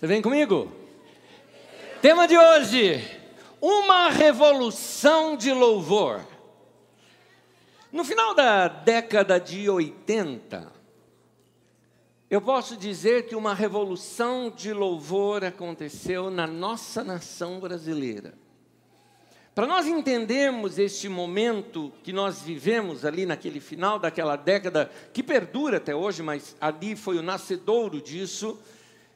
Você vem comigo? Tema de hoje: uma revolução de louvor. No final da década de 80, eu posso dizer que uma revolução de louvor aconteceu na nossa nação brasileira. Para nós entendermos este momento que nós vivemos ali naquele final daquela década, que perdura até hoje, mas ali foi o nascedouro disso,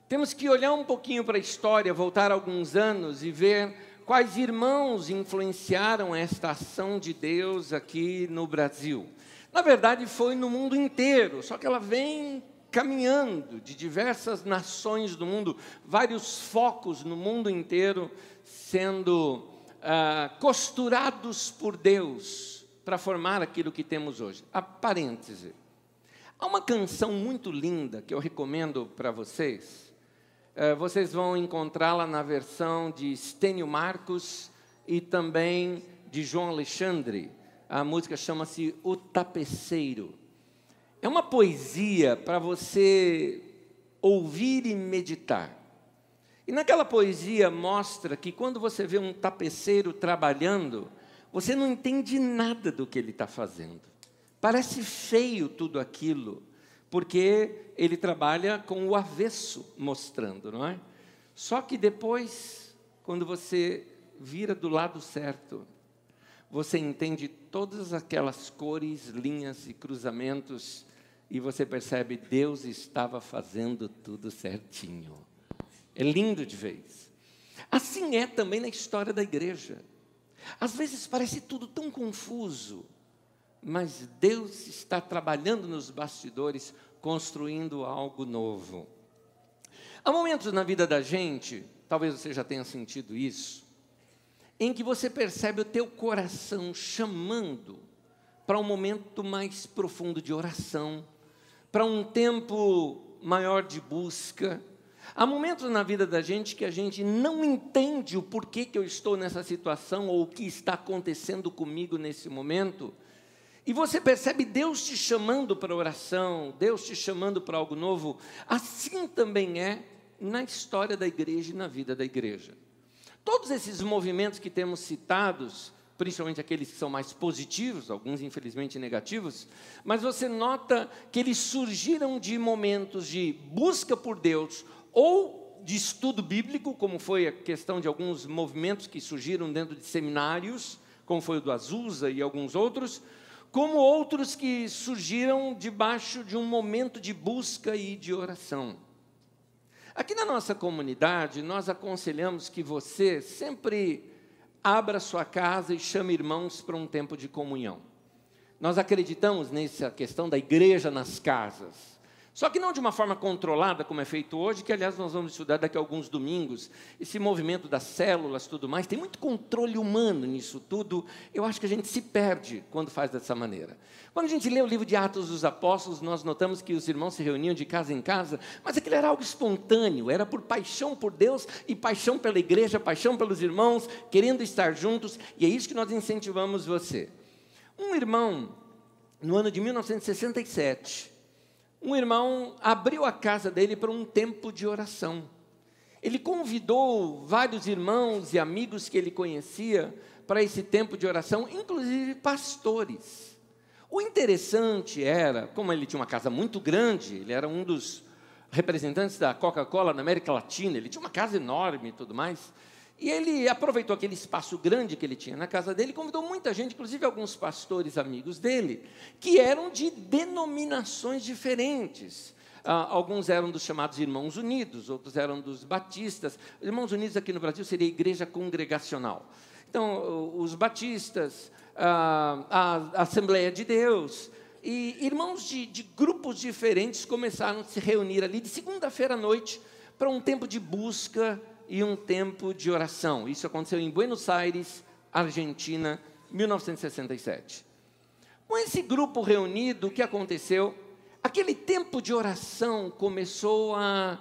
temos que olhar um pouquinho para a história, voltar alguns anos e ver quais irmãos influenciaram esta ação de Deus aqui no Brasil. Na verdade, foi no mundo inteiro, só que ela vem caminhando de diversas nações do mundo, vários focos no mundo inteiro sendo ah, costurados por Deus para formar aquilo que temos hoje. A parêntese. Há uma canção muito linda que eu recomendo para vocês, vocês vão encontrá-la na versão de Stênio Marcos e também de João Alexandre. A música chama-se O Tapeceiro. É uma poesia para você ouvir e meditar. E naquela poesia mostra que quando você vê um tapeceiro trabalhando, você não entende nada do que ele está fazendo. Parece feio tudo aquilo porque ele trabalha com o avesso mostrando, não é? Só que depois, quando você vira do lado certo, você entende todas aquelas cores, linhas e cruzamentos e você percebe Deus estava fazendo tudo certinho. É lindo de vez. Assim é também na história da igreja. Às vezes parece tudo tão confuso, mas Deus está trabalhando nos bastidores, construindo algo novo. Há momentos na vida da gente, talvez você já tenha sentido isso, em que você percebe o teu coração chamando para um momento mais profundo de oração, para um tempo maior de busca. Há momentos na vida da gente que a gente não entende o porquê que eu estou nessa situação ou o que está acontecendo comigo nesse momento, e você percebe Deus te chamando para oração, Deus te chamando para algo novo. Assim também é na história da igreja e na vida da igreja. Todos esses movimentos que temos citados, principalmente aqueles que são mais positivos, alguns infelizmente negativos, mas você nota que eles surgiram de momentos de busca por Deus ou de estudo bíblico, como foi a questão de alguns movimentos que surgiram dentro de seminários, como foi o do Azusa e alguns outros, como outros que surgiram debaixo de um momento de busca e de oração. Aqui na nossa comunidade, nós aconselhamos que você sempre abra sua casa e chame irmãos para um tempo de comunhão. Nós acreditamos nessa questão da igreja nas casas. Só que não de uma forma controlada, como é feito hoje, que aliás nós vamos estudar daqui a alguns domingos. Esse movimento das células, tudo mais, tem muito controle humano nisso tudo. Eu acho que a gente se perde quando faz dessa maneira. Quando a gente lê o livro de Atos dos Apóstolos, nós notamos que os irmãos se reuniam de casa em casa, mas aquilo era algo espontâneo, era por paixão por Deus e paixão pela igreja, paixão pelos irmãos, querendo estar juntos, e é isso que nós incentivamos você. Um irmão, no ano de 1967, um irmão abriu a casa dele para um tempo de oração. Ele convidou vários irmãos e amigos que ele conhecia para esse tempo de oração, inclusive pastores. O interessante era, como ele tinha uma casa muito grande, ele era um dos representantes da Coca-Cola na América Latina, ele tinha uma casa enorme e tudo mais. E ele aproveitou aquele espaço grande que ele tinha na casa dele, convidou muita gente, inclusive alguns pastores amigos dele, que eram de denominações diferentes. Ah, alguns eram dos chamados Irmãos Unidos, outros eram dos Batistas. Irmãos Unidos aqui no Brasil seria igreja congregacional. Então, os Batistas, ah, a Assembleia de Deus, e irmãos de, de grupos diferentes começaram a se reunir ali de segunda-feira à noite para um tempo de busca e um tempo de oração. Isso aconteceu em Buenos Aires, Argentina, 1967. Com esse grupo reunido, o que aconteceu? Aquele tempo de oração começou a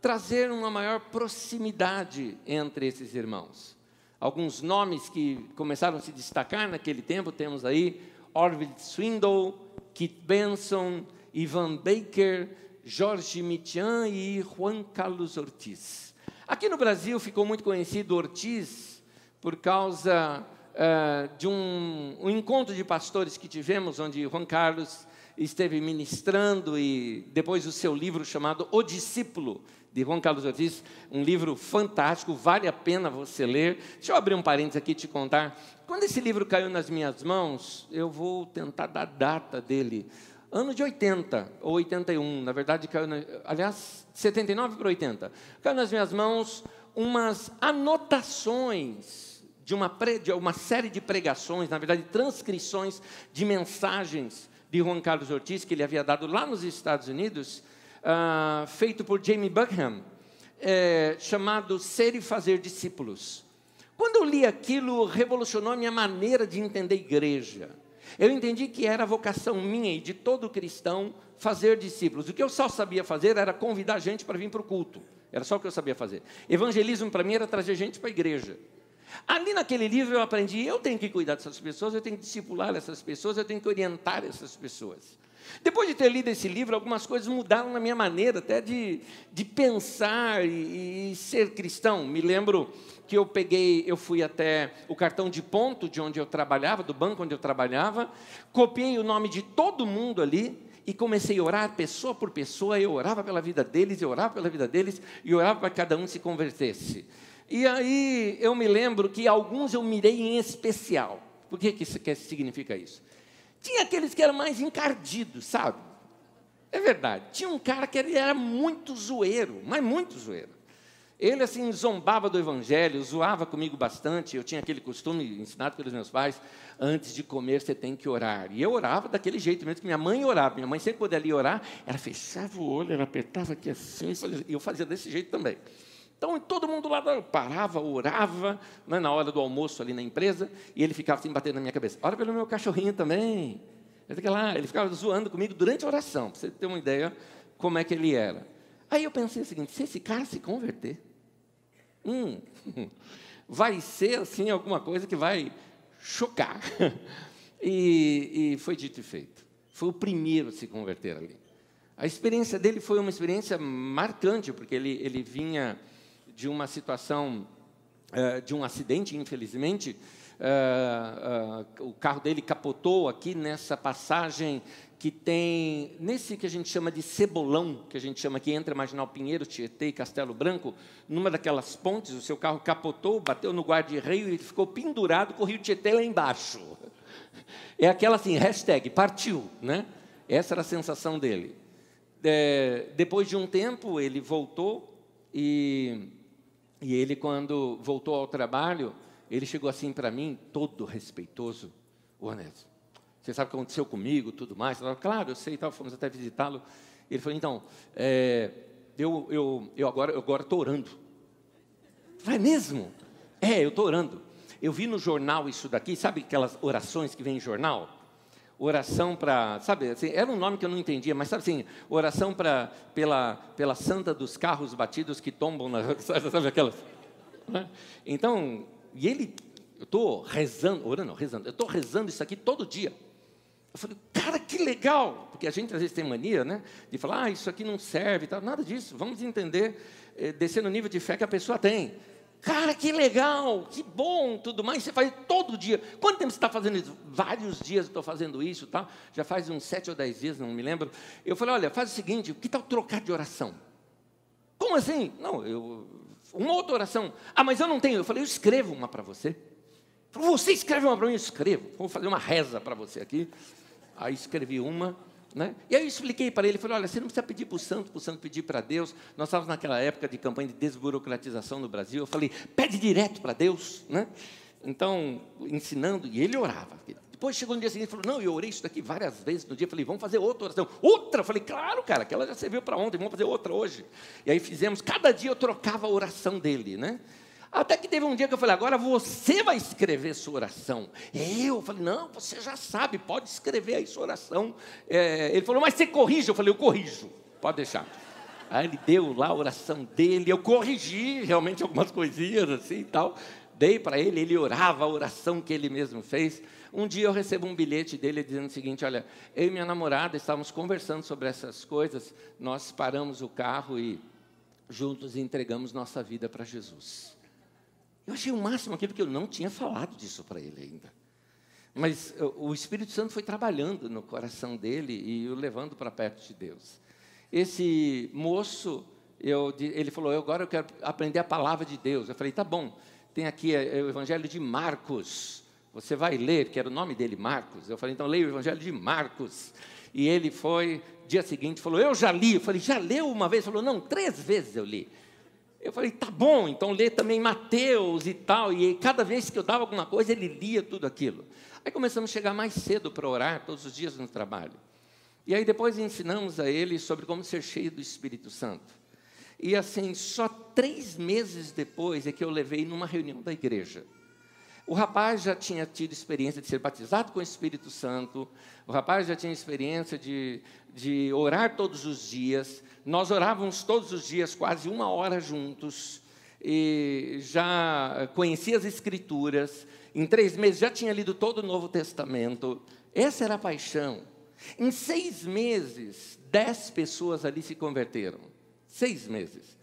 trazer uma maior proximidade entre esses irmãos. Alguns nomes que começaram a se destacar naquele tempo, temos aí Orville Swindle, Kit Benson, Ivan Baker, Jorge Mitian e Juan Carlos Ortiz. Aqui no Brasil ficou muito conhecido Ortiz por causa uh, de um, um encontro de pastores que tivemos, onde Juan Carlos esteve ministrando e depois o seu livro chamado O Discípulo, de Juan Carlos Ortiz, um livro fantástico, vale a pena você ler. Deixa eu abrir um parênteses aqui e te contar. Quando esse livro caiu nas minhas mãos, eu vou tentar dar data dele. Ano de 80 ou 81, na verdade caiu, na, aliás, 79 para 80. Caiu nas minhas mãos umas anotações de uma, pre, de uma série de pregações, na verdade, transcrições de mensagens de Juan Carlos Ortiz, que ele havia dado lá nos Estados Unidos, uh, feito por Jamie Buckham, é, chamado Ser e Fazer Discípulos. Quando eu li aquilo, revolucionou a minha maneira de entender igreja. Eu entendi que era a vocação minha e de todo cristão fazer discípulos. O que eu só sabia fazer era convidar gente para vir para o culto. Era só o que eu sabia fazer. Evangelismo para mim era trazer gente para a igreja. Ali naquele livro eu aprendi, eu tenho que cuidar dessas pessoas, eu tenho que discipular essas pessoas, eu tenho que orientar essas pessoas. Depois de ter lido esse livro, algumas coisas mudaram na minha maneira até de, de pensar e, e ser cristão. Me lembro que eu peguei, eu fui até o cartão de ponto de onde eu trabalhava, do banco onde eu trabalhava, copiei o nome de todo mundo ali e comecei a orar pessoa por pessoa, eu orava pela vida deles, eu orava pela vida deles e orava para que cada um se convertesse. E aí eu me lembro que alguns eu mirei em especial. Por que, que, que significa isso? Tinha aqueles que eram mais encardidos, sabe? É verdade. Tinha um cara que ele era muito zoeiro, mas muito zoeiro. Ele, assim, zombava do evangelho, zoava comigo bastante. Eu tinha aquele costume, ensinado pelos meus pais, antes de comer você tem que orar. E eu orava daquele jeito mesmo que minha mãe orava. Minha mãe sempre quando ela ia orar, ela fechava o olho, ela apertava aqui assim, e eu fazia desse jeito também. Então todo mundo lá parava, orava, né, na hora do almoço ali na empresa, e ele ficava assim batendo na minha cabeça. Ora pelo meu cachorrinho também. Ele ficava zoando comigo durante a oração, para você ter uma ideia como é que ele era. Aí eu pensei o seguinte: se esse cara se converter, hum, vai ser assim alguma coisa que vai chocar. E, e foi dito e feito. Foi o primeiro a se converter ali. A experiência dele foi uma experiência marcante, porque ele, ele vinha de uma situação, uh, de um acidente, infelizmente. Uh, uh, o carro dele capotou aqui nessa passagem que tem, nesse que a gente chama de cebolão, que a gente chama aqui entre Marginal Pinheiro, Tietê e Castelo Branco, numa daquelas pontes, o seu carro capotou, bateu no guarda-reio e ficou pendurado com o rio Tietê lá embaixo. É aquela assim, hashtag, partiu, né? Essa era a sensação dele. É, depois de um tempo, ele voltou e e ele, quando voltou ao trabalho, ele chegou assim para mim, todo respeitoso, o Onésio, você sabe o que aconteceu comigo, tudo mais? Eu falei, claro, eu sei, tal, fomos até visitá-lo. Ele falou, então, é, eu, eu, eu agora eu agora estou orando. Vai mesmo? É, eu estou orando. Eu vi no jornal isso daqui, sabe aquelas orações que vem em jornal? Oração para, sabe, assim, era um nome que eu não entendia, mas sabe assim, oração para pela pela santa dos carros batidos que tombam na, sabe aquelas? Né? Então, e ele, eu estou rezando, orando, não, rezando, eu estou rezando isso aqui todo dia. Eu falei, cara, que legal, porque a gente às vezes tem mania, né, de falar, ah, isso aqui não serve, tal, nada disso. Vamos entender, eh, descer no nível de fé que a pessoa tem. Cara, que legal, que bom, tudo mais. Você faz todo dia. Quanto tempo você está fazendo isso? Vários dias eu estou fazendo isso, tá? Já faz uns sete ou dez dias, não me lembro. Eu falei, olha, faz o seguinte, que tal trocar de oração? Como assim? Não, eu uma outra oração. Ah, mas eu não tenho. Eu falei, eu escrevo uma para você. Você escreve uma para mim? Eu escrevo. Vou fazer uma reza para você aqui. Aí escrevi uma. Né? E aí eu expliquei para ele, falei, olha, você não precisa pedir para o santo, para o santo pedir para Deus. Nós estávamos naquela época de campanha de desburocratização no Brasil. Eu falei, pede direto para Deus. Né? Então, ensinando, e ele orava. Depois chegou no dia seguinte e falou, não, eu orei isso daqui várias vezes no dia. Eu falei, vamos fazer outra oração. Outra? Eu falei, claro, cara, aquela já serviu para ontem, vamos fazer outra hoje. E aí fizemos, cada dia eu trocava a oração dele, né? Até que teve um dia que eu falei, agora você vai escrever sua oração. Eu falei, não, você já sabe, pode escrever aí sua oração. É, ele falou, mas você corrige? Eu falei, eu corrijo, pode deixar. Aí ele deu lá a oração dele, eu corrigi realmente algumas coisinhas assim e tal. Dei para ele, ele orava a oração que ele mesmo fez. Um dia eu recebo um bilhete dele dizendo o seguinte: Olha, eu e minha namorada estávamos conversando sobre essas coisas, nós paramos o carro e juntos entregamos nossa vida para Jesus. Eu achei o máximo aquilo que eu não tinha falado disso para ele ainda. Mas o Espírito Santo foi trabalhando no coração dele e o levando para perto de Deus. Esse moço, eu, ele falou: agora eu quero aprender a palavra de Deus. Eu falei: tá bom, tem aqui é o Evangelho de Marcos. Você vai ler, que era o nome dele, Marcos. Eu falei: então leia o Evangelho de Marcos. E ele foi, dia seguinte, falou: eu já li. Eu falei: já leu uma vez? Ele falou: não, três vezes eu li. Eu falei, tá bom, então lê também Mateus e tal. E cada vez que eu dava alguma coisa, ele lia tudo aquilo. Aí começamos a chegar mais cedo para orar, todos os dias no trabalho. E aí depois ensinamos a ele sobre como ser cheio do Espírito Santo. E assim, só três meses depois é que eu levei numa reunião da igreja. O rapaz já tinha tido experiência de ser batizado com o Espírito Santo, o rapaz já tinha experiência de, de orar todos os dias. Nós orávamos todos os dias, quase uma hora juntos, e já conhecia as Escrituras, em três meses já tinha lido todo o Novo Testamento. Essa era a paixão. Em seis meses, dez pessoas ali se converteram. Seis meses.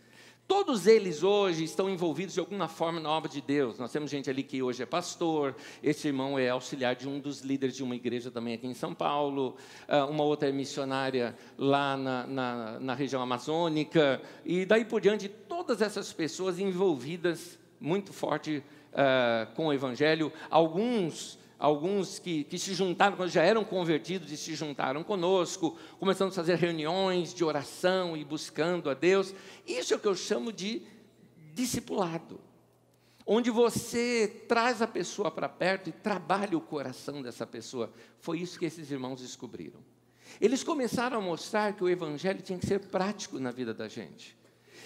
Todos eles hoje estão envolvidos de alguma forma na obra de Deus. Nós temos gente ali que hoje é pastor, esse irmão é auxiliar de um dos líderes de uma igreja também aqui em São Paulo, ah, uma outra é missionária lá na, na, na região amazônica, e daí por diante, todas essas pessoas envolvidas muito forte uh, com o Evangelho, alguns alguns que, que, se juntaram, já eram convertidos e se juntaram conosco, começando a fazer reuniões de oração e buscando a Deus. Isso é o que eu chamo de discipulado, onde você traz a pessoa para perto e trabalha o coração dessa pessoa. Foi isso que esses irmãos descobriram. Eles começaram a mostrar que o Evangelho tinha que ser prático na vida da gente.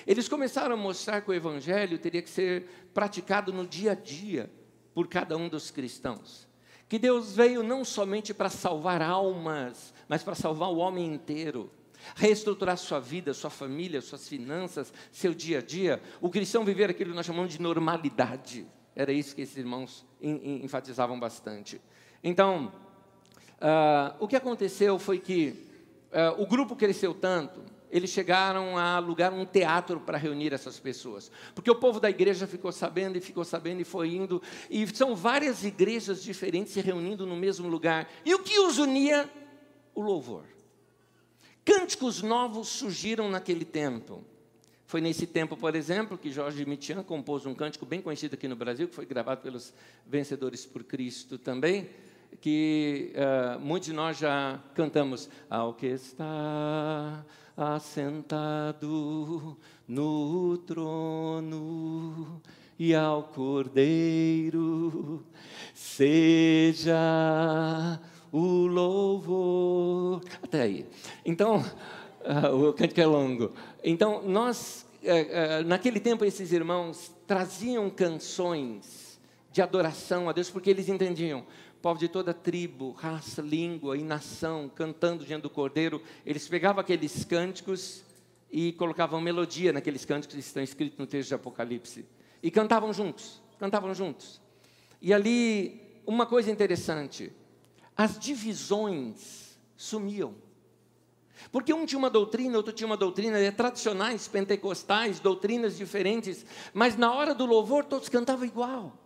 Eles começaram a mostrar que o Evangelho teria que ser praticado no dia a dia por cada um dos cristãos. Que Deus veio não somente para salvar almas, mas para salvar o homem inteiro. Reestruturar sua vida, sua família, suas finanças, seu dia a dia. O cristão viver aquilo que nós chamamos de normalidade. Era isso que esses irmãos enfatizavam bastante. Então, uh, o que aconteceu foi que uh, o grupo cresceu tanto, eles chegaram a alugar um teatro para reunir essas pessoas. Porque o povo da igreja ficou sabendo e ficou sabendo e foi indo. E são várias igrejas diferentes se reunindo no mesmo lugar. E o que os unia? O louvor. Cânticos novos surgiram naquele tempo. Foi nesse tempo, por exemplo, que Jorge Mitian compôs um cântico bem conhecido aqui no Brasil, que foi gravado pelos Vencedores por Cristo também, que uh, muitos de nós já cantamos. Ao que está assentado no trono e ao Cordeiro seja o louvor. Até aí. Então, uh, o cântico é longo. Então, nós, uh, uh, naquele tempo, esses irmãos traziam canções de adoração a Deus, porque eles entendiam povo de toda tribo, raça, língua e nação, cantando diante do Cordeiro, eles pegavam aqueles cânticos e colocavam melodia naqueles cânticos que estão escritos no texto de Apocalipse. E cantavam juntos, cantavam juntos. E ali, uma coisa interessante, as divisões sumiam. Porque um tinha uma doutrina, outro tinha uma doutrina, é, tradicionais, pentecostais, doutrinas diferentes, mas na hora do louvor todos cantavam igual.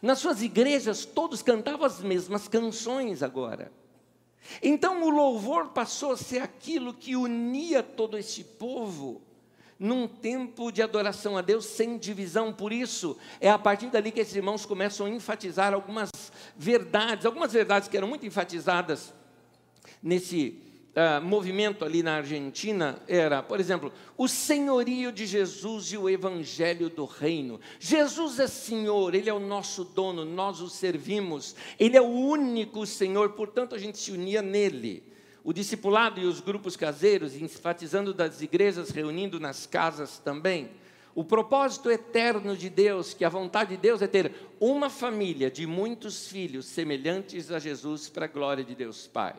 Nas suas igrejas, todos cantavam as mesmas canções agora. Então o louvor passou a ser aquilo que unia todo esse povo num tempo de adoração a Deus sem divisão. Por isso, é a partir dali que esses irmãos começam a enfatizar algumas verdades, algumas verdades que eram muito enfatizadas nesse uh, movimento ali na Argentina era, por exemplo, o senhorio de Jesus e o evangelho do reino. Jesus é Senhor, Ele é o nosso dono, nós o servimos, Ele é o único Senhor, portanto a gente se unia nele. O discipulado e os grupos caseiros, enfatizando das igrejas, reunindo nas casas também. O propósito eterno de Deus, que a vontade de Deus é ter uma família de muitos filhos semelhantes a Jesus para a glória de Deus Pai.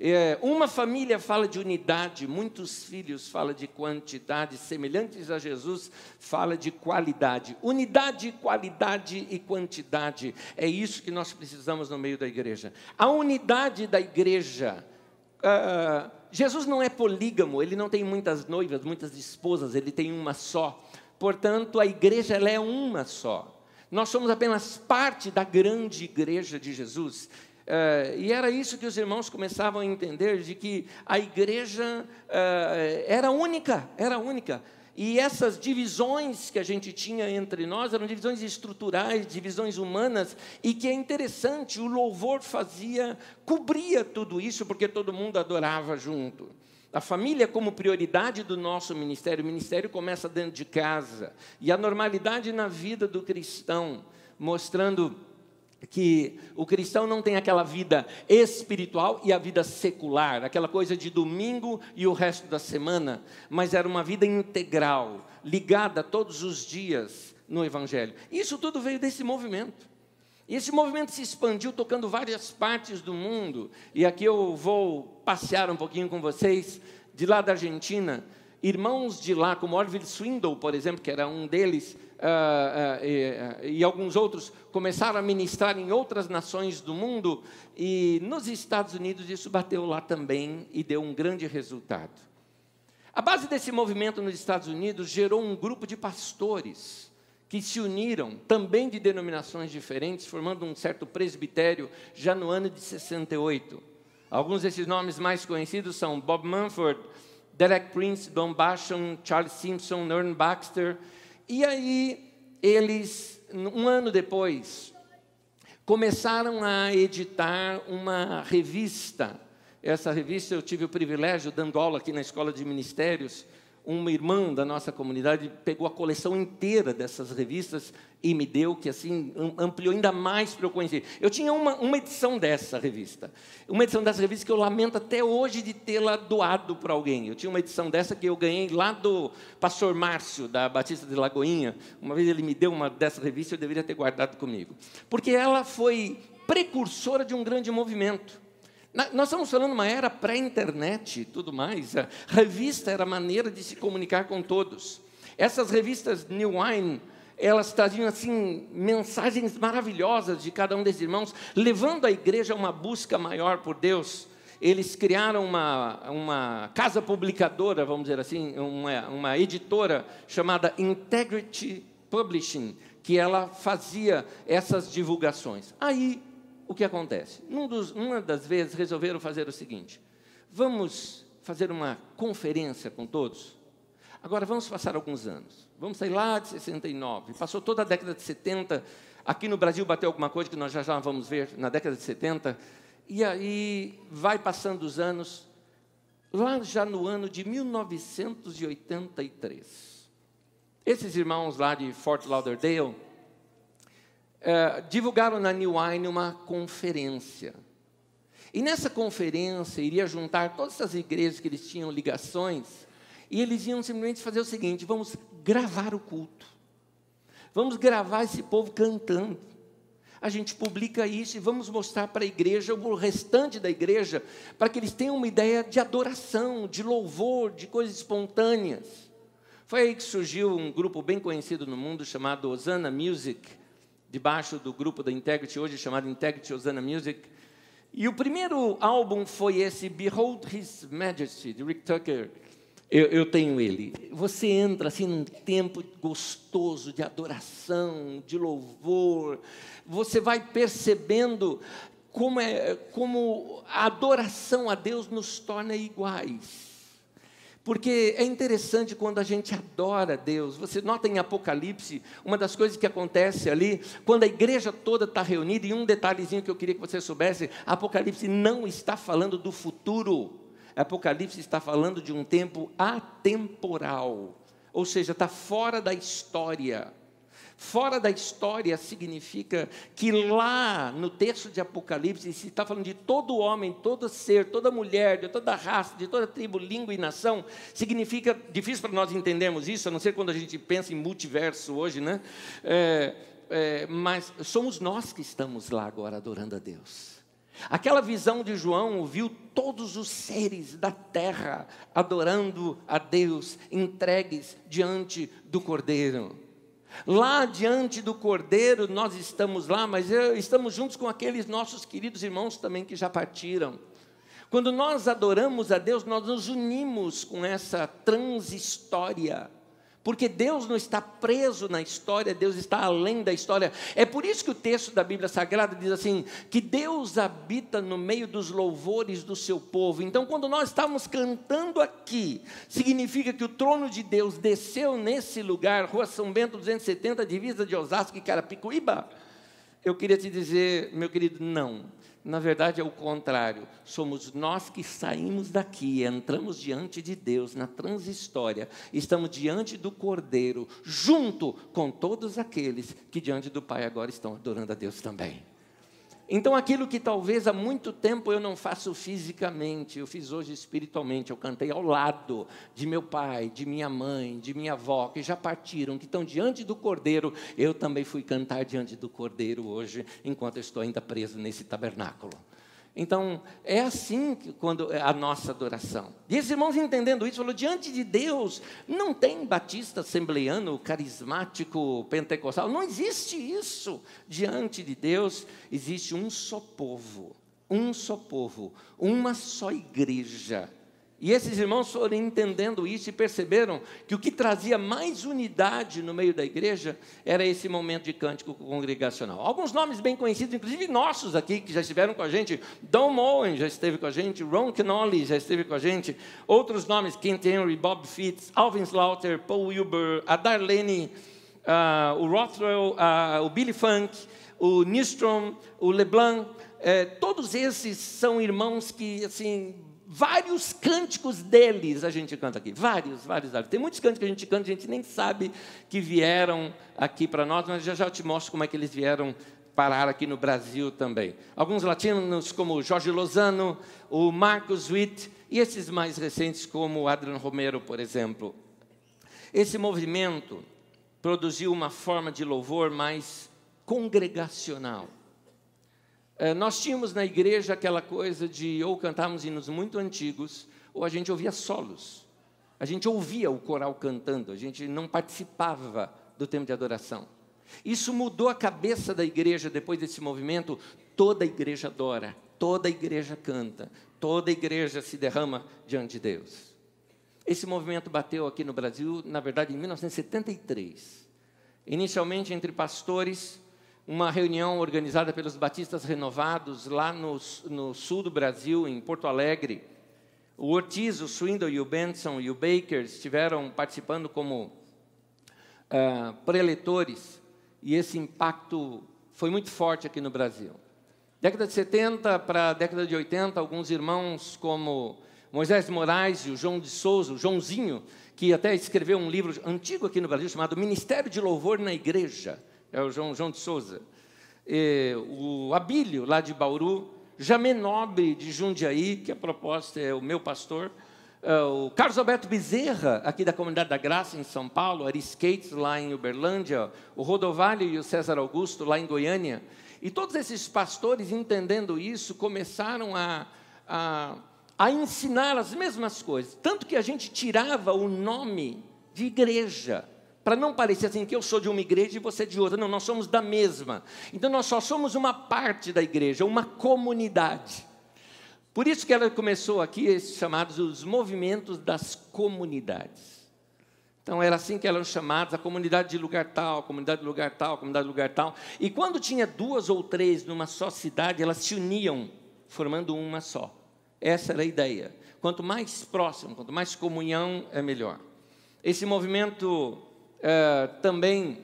É, uma família fala de unidade, muitos filhos fala de quantidade, semelhantes a Jesus, fala de qualidade. Unidade, qualidade e quantidade. É isso que nós precisamos no meio da igreja. A unidade da igreja. Uh, Jesus não é polígamo, ele não tem muitas noivas, muitas esposas, ele tem uma só. Portanto, a igreja ela é uma só. Nós somos apenas parte da grande igreja de Jesus. Uh, e era isso que os irmãos começavam a entender, de que a igreja uh, era única, era única. E essas divisões que a gente tinha entre nós eram divisões estruturais, divisões humanas, e que é interessante, o louvor fazia, cobria tudo isso, porque todo mundo adorava junto. A família como prioridade do nosso ministério, o ministério começa dentro de casa, e a normalidade na vida do cristão, mostrando que o cristão não tem aquela vida espiritual e a vida secular, aquela coisa de domingo e o resto da semana, mas era uma vida integral, ligada todos os dias no Evangelho. Isso tudo veio desse movimento. E esse movimento se expandiu tocando várias partes do mundo, e aqui eu vou passear um pouquinho com vocês, de lá da Argentina, irmãos de lá, como Orville Swindle, por exemplo, que era um deles, uh, uh, e, e, alguns outros começaram a ministrar em outras nações do mundo, e nos Estados Unidos isso bateu lá também e deu um grande resultado. A base desse movimento nos Estados Unidos gerou um grupo de pastores que se uniram, também de denominações diferentes, formando um certo presbitério já no ano de 68. Alguns desses nomes mais conhecidos são Bob Mumford, Derek Prince, Don Basham, Charles Simpson, Norman Baxter, e aí, eles, um ano depois, começaram a editar uma revista. Essa revista eu tive o privilégio, dando aula aqui na Escola de Ministérios, uma irmã da nossa comunidade pegou a coleção inteira dessas revistas e me deu, que assim ampliou ainda mais para eu conhecer. Eu tinha uma, uma edição dessa revista, uma edição dessa revista que eu lamento até hoje de tê-la doado para alguém. Eu tinha uma edição dessa que eu ganhei lá do pastor Márcio, da Batista de Lagoinha. Uma vez ele me deu uma dessa revista, eu deveria ter guardado comigo. Porque ela foi precursora de um grande movimento. Nós estamos falando uma era pré-internet e tudo mais. A revista era a maneira de se comunicar com todos. Essas revistas New Wine, elas traziam assim mensagens maravilhosas de cada um desses irmãos, levando a igreja a uma busca maior por Deus. Eles criaram uma, uma casa publicadora, vamos dizer assim, uma, uma editora chamada Integrity Publishing, que ela fazia essas divulgações. Aí o que acontece? Dos, uma das vezes resolveram fazer o seguinte: vamos fazer uma conferência com todos. Agora vamos passar alguns anos. Vamos sair lá de 69. Passou toda a década de 70. Aqui no Brasil bateu alguma coisa que nós já já vamos ver na década de 70. E aí vai passando os anos. Lá já no ano de 1983. Esses irmãos lá de Fort Lauderdale é, divulgaram na New Wine uma conferência. E nessa conferência iria juntar todas essas igrejas que eles tinham ligações, e eles iam simplesmente fazer o seguinte: vamos gravar o culto, vamos gravar esse povo cantando. A gente publica isso e vamos mostrar para a igreja, o restante da igreja, para que eles tenham uma ideia de adoração, de louvor, de coisas espontâneas. Foi aí que surgiu um grupo bem conhecido no mundo chamado Osana Music, debaixo do grupo da Integrity, hoje chamado Integrity Hosanna Music. E o primeiro álbum foi esse Behold His Majesty, de Rick Tucker. Eu, eu, tenho ele. Você entra assim num tempo gostoso de adoração, de louvor. Você vai percebendo como, é, como a adoração a Deus nos torna iguais. Porque é interessante quando a gente adora Deus. Você nota em Apocalipse, uma das coisas que acontece ali, quando a igreja toda está reunida, e um detalhezinho que eu queria que você soubesse: Apocalipse não está falando do futuro. Apocalipse está falando de um tempo atemporal. Ou seja, está fora da história. Fora da história significa que lá no texto de Apocalipse se está falando de todo homem, todo ser, toda mulher, de toda raça, de toda tribo, língua e nação. Significa, difícil para nós entendermos isso, a não ser quando a gente pensa em multiverso hoje, né? É, é, mas somos nós que estamos lá agora adorando a Deus. Aquela visão de João viu todos os seres da terra adorando a Deus, entregues diante do Cordeiro. Lá diante do Cordeiro, nós estamos lá, mas estamos juntos com aqueles nossos queridos irmãos também que já partiram. Quando nós adoramos a Deus, nós nos unimos com essa transhistória porque Deus não está preso na história, Deus está além da história. É por isso que o texto da Bíblia Sagrada diz assim: que Deus habita no meio dos louvores do seu povo. Então, quando nós estamos cantando aqui, significa que o trono de Deus desceu nesse lugar, Rua São Bento 270, divisa de Osasco e Carapicuíba. Eu queria te dizer, meu querido, não. Na verdade é o contrário. Somos nós que saímos daqui, entramos diante de Deus na transhistória, estamos diante do Cordeiro, junto com todos aqueles que diante do Pai agora estão adorando a Deus também. Então, aquilo que talvez há muito tempo eu não faço fisicamente, eu fiz hoje espiritualmente. Eu cantei ao lado de meu pai, de minha mãe, de minha avó, que já partiram, que estão diante do cordeiro. Eu também fui cantar diante do cordeiro hoje, enquanto eu estou ainda preso nesse tabernáculo. Então, é assim que, quando é a nossa adoração. E esses irmãos entendendo isso, falou: diante de Deus, não tem batista assembleano, carismático, pentecostal, não existe isso. Diante de Deus, existe um só povo, um só povo, uma só igreja e esses irmãos foram entendendo isso e perceberam que o que trazia mais unidade no meio da igreja era esse momento de cântico congregacional. Alguns nomes bem conhecidos, inclusive nossos aqui, que já estiveram com a gente, Don Moen já esteve com a gente, Ron Knolly já esteve com a gente, outros nomes, Kent Henry, Bob Fitz, Alvin Slaughter, Paul Wilbur, a Darlene, uh, o Rothwell, uh, o Billy Funk, o Nistrom, o LeBlanc, eh, todos esses são irmãos que, assim, Vários cânticos deles a gente canta aqui, vários, vários, vários. Tem muitos cânticos que a gente canta, a gente nem sabe que vieram aqui para nós, mas já já te mostro como é que eles vieram parar aqui no Brasil também. Alguns latinos como Jorge Lozano, o Marcos Witt e esses mais recentes como o Adrian Romero, por exemplo. Esse movimento produziu uma forma de louvor mais congregacional. É, nós tínhamos na igreja aquela coisa de ou cantarmos hinos muito antigos, ou a gente ouvia solos. A gente ouvia o coral cantando, a gente não participava do tempo de adoração. Isso mudou a cabeça da igreja depois desse movimento. Toda a igreja adora, toda a igreja canta, toda a igreja se derrama diante de Deus. Esse movimento bateu aqui no Brasil, na verdade, em 1973. Inicialmente entre pastores uma reunião organizada pelos Batistas Renovados lá no, no, sul do Brasil, em Porto Alegre. O Ortiz, o Swindle o Benson e o Baker estiveram participando como uh, preletores e esse impacto foi muito forte aqui no Brasil. Década de 70 para a década de 80, alguns irmãos como Moisés Moraes e o João de Souza, o Joãozinho, que até escreveu um livro antigo aqui no Brasil chamado Ministério de Louvor na Igreja é o João, João de Souza. O Abílio, lá de Bauru, Jamé Nobre, de Jundiaí, que a proposta é o meu pastor, é, o Carlos Alberto Bezerra, aqui da Comunidade da Graça, em São Paulo, Ari Skates, lá em Uberlândia, o Rodovalho e o César Augusto, lá em Goiânia. E todos esses pastores, entendendo isso, começaram a, a, a ensinar as mesmas coisas. Tanto que a gente tirava o nome de igreja para não parecer assim que eu sou de uma igreja e você de outra. Não, nós somos da mesma. Então nós só somos uma parte da igreja, uma comunidade. Por isso que ela começou aqui esses chamados os movimentos das comunidades. Então era assim que eram chamados, a comunidade de lugar tal, a comunidade de lugar tal, a comunidade de lugar tal. E quando tinha duas ou três numa só cidade, elas se uniam, formando uma só. Essa era a ideia. Quanto mais próximo, quanto mais comunhão, é melhor. Esse movimento é, também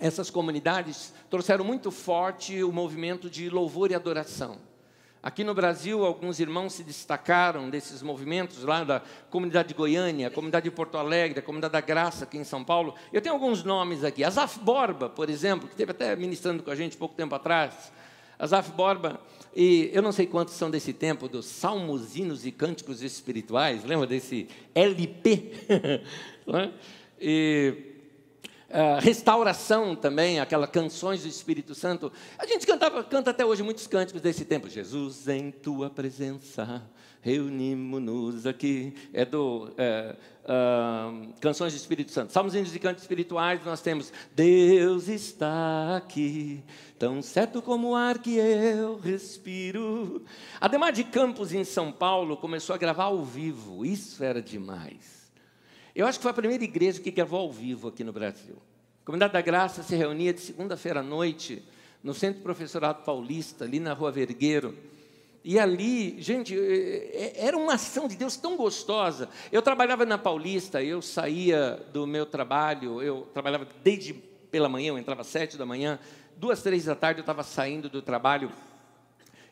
essas comunidades trouxeram muito forte o movimento de louvor e adoração. Aqui no Brasil, alguns irmãos se destacaram desses movimentos, lá da comunidade de Goiânia, a comunidade de Porto Alegre, a comunidade da Graça aqui em São Paulo. Eu tenho alguns nomes aqui. Azaf Borba, por exemplo, que esteve até ministrando com a gente pouco tempo atrás. Azaf Borba, e eu não sei quantos são desse tempo, dos Salmos, Hinos e Cânticos Espirituais, lembra desse LP? É? e Uh, restauração também, aquelas canções do Espírito Santo. A gente cantava, canta até hoje muitos cânticos desse tempo. Jesus, em tua presença, reunimos-nos aqui. É do é, uh, Canções do Espírito Santo. Salmos e cantos espirituais, nós temos Deus está aqui, tão certo como o ar que eu respiro. Ademar de Campos, em São Paulo, começou a gravar ao vivo. Isso era demais. Eu acho que foi a primeira igreja que gravou ao vivo aqui no Brasil. A Comunidade da Graça se reunia de segunda-feira à noite no Centro Professorado Paulista, ali na Rua Vergueiro. E ali, gente, é, é, era uma ação de Deus tão gostosa. Eu trabalhava na Paulista, eu saía do meu trabalho, eu trabalhava desde pela manhã, eu entrava às sete da manhã, duas, três da tarde eu estava saindo do trabalho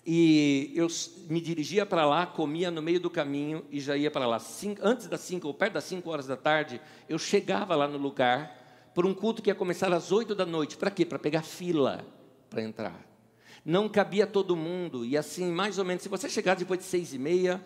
e eu me dirigia para lá, comia no meio do caminho e já ia para lá. Cinco, antes das cinco, ou perto das cinco horas da tarde, eu chegava lá no lugar por um culto que ia começar às oito da noite. Para quê? Para pegar fila para entrar. Não cabia todo mundo. E assim, mais ou menos, se você chegasse depois de seis e meia,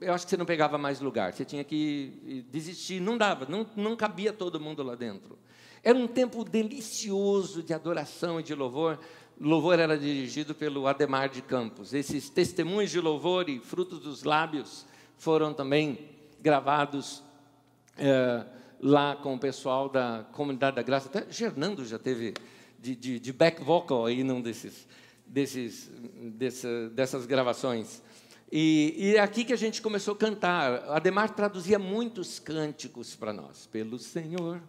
eu acho que você não pegava mais lugar. Você tinha que desistir. Não dava, não, não cabia todo mundo lá dentro. Era um tempo delicioso de adoração e de louvor louvor era dirigido pelo Ademar de Campos. Esses testemunhos de louvor e frutos dos lábios foram também gravados é, lá com o pessoal da Comunidade da Graça. Até Fernando já teve de, de, de, back vocal aí num desses, desses, dessa, dessas gravações. E, e é aqui que a gente começou a cantar. Ademar traduzia muitos cânticos para nós. Pelo Senhor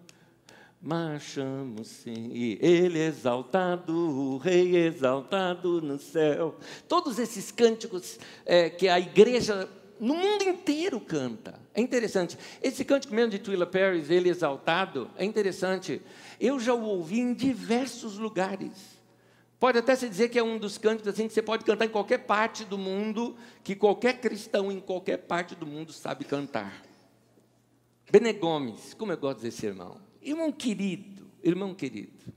marchamos sim, e ele exaltado, o rei exaltado no céu. Todos esses cânticos é, que a igreja no mundo inteiro canta. É interessante. Esse cântico mesmo de Twila Paris, ele exaltado, é interessante. Eu já o ouvi em diversos lugares. Pode até se dizer que é um dos cânticos assim que você pode cantar em qualquer parte do mundo, que qualquer cristão em qualquer parte do mundo sabe cantar. Bene Gomes, como eu gosto desse irmão. Irmão querido, irmão querido.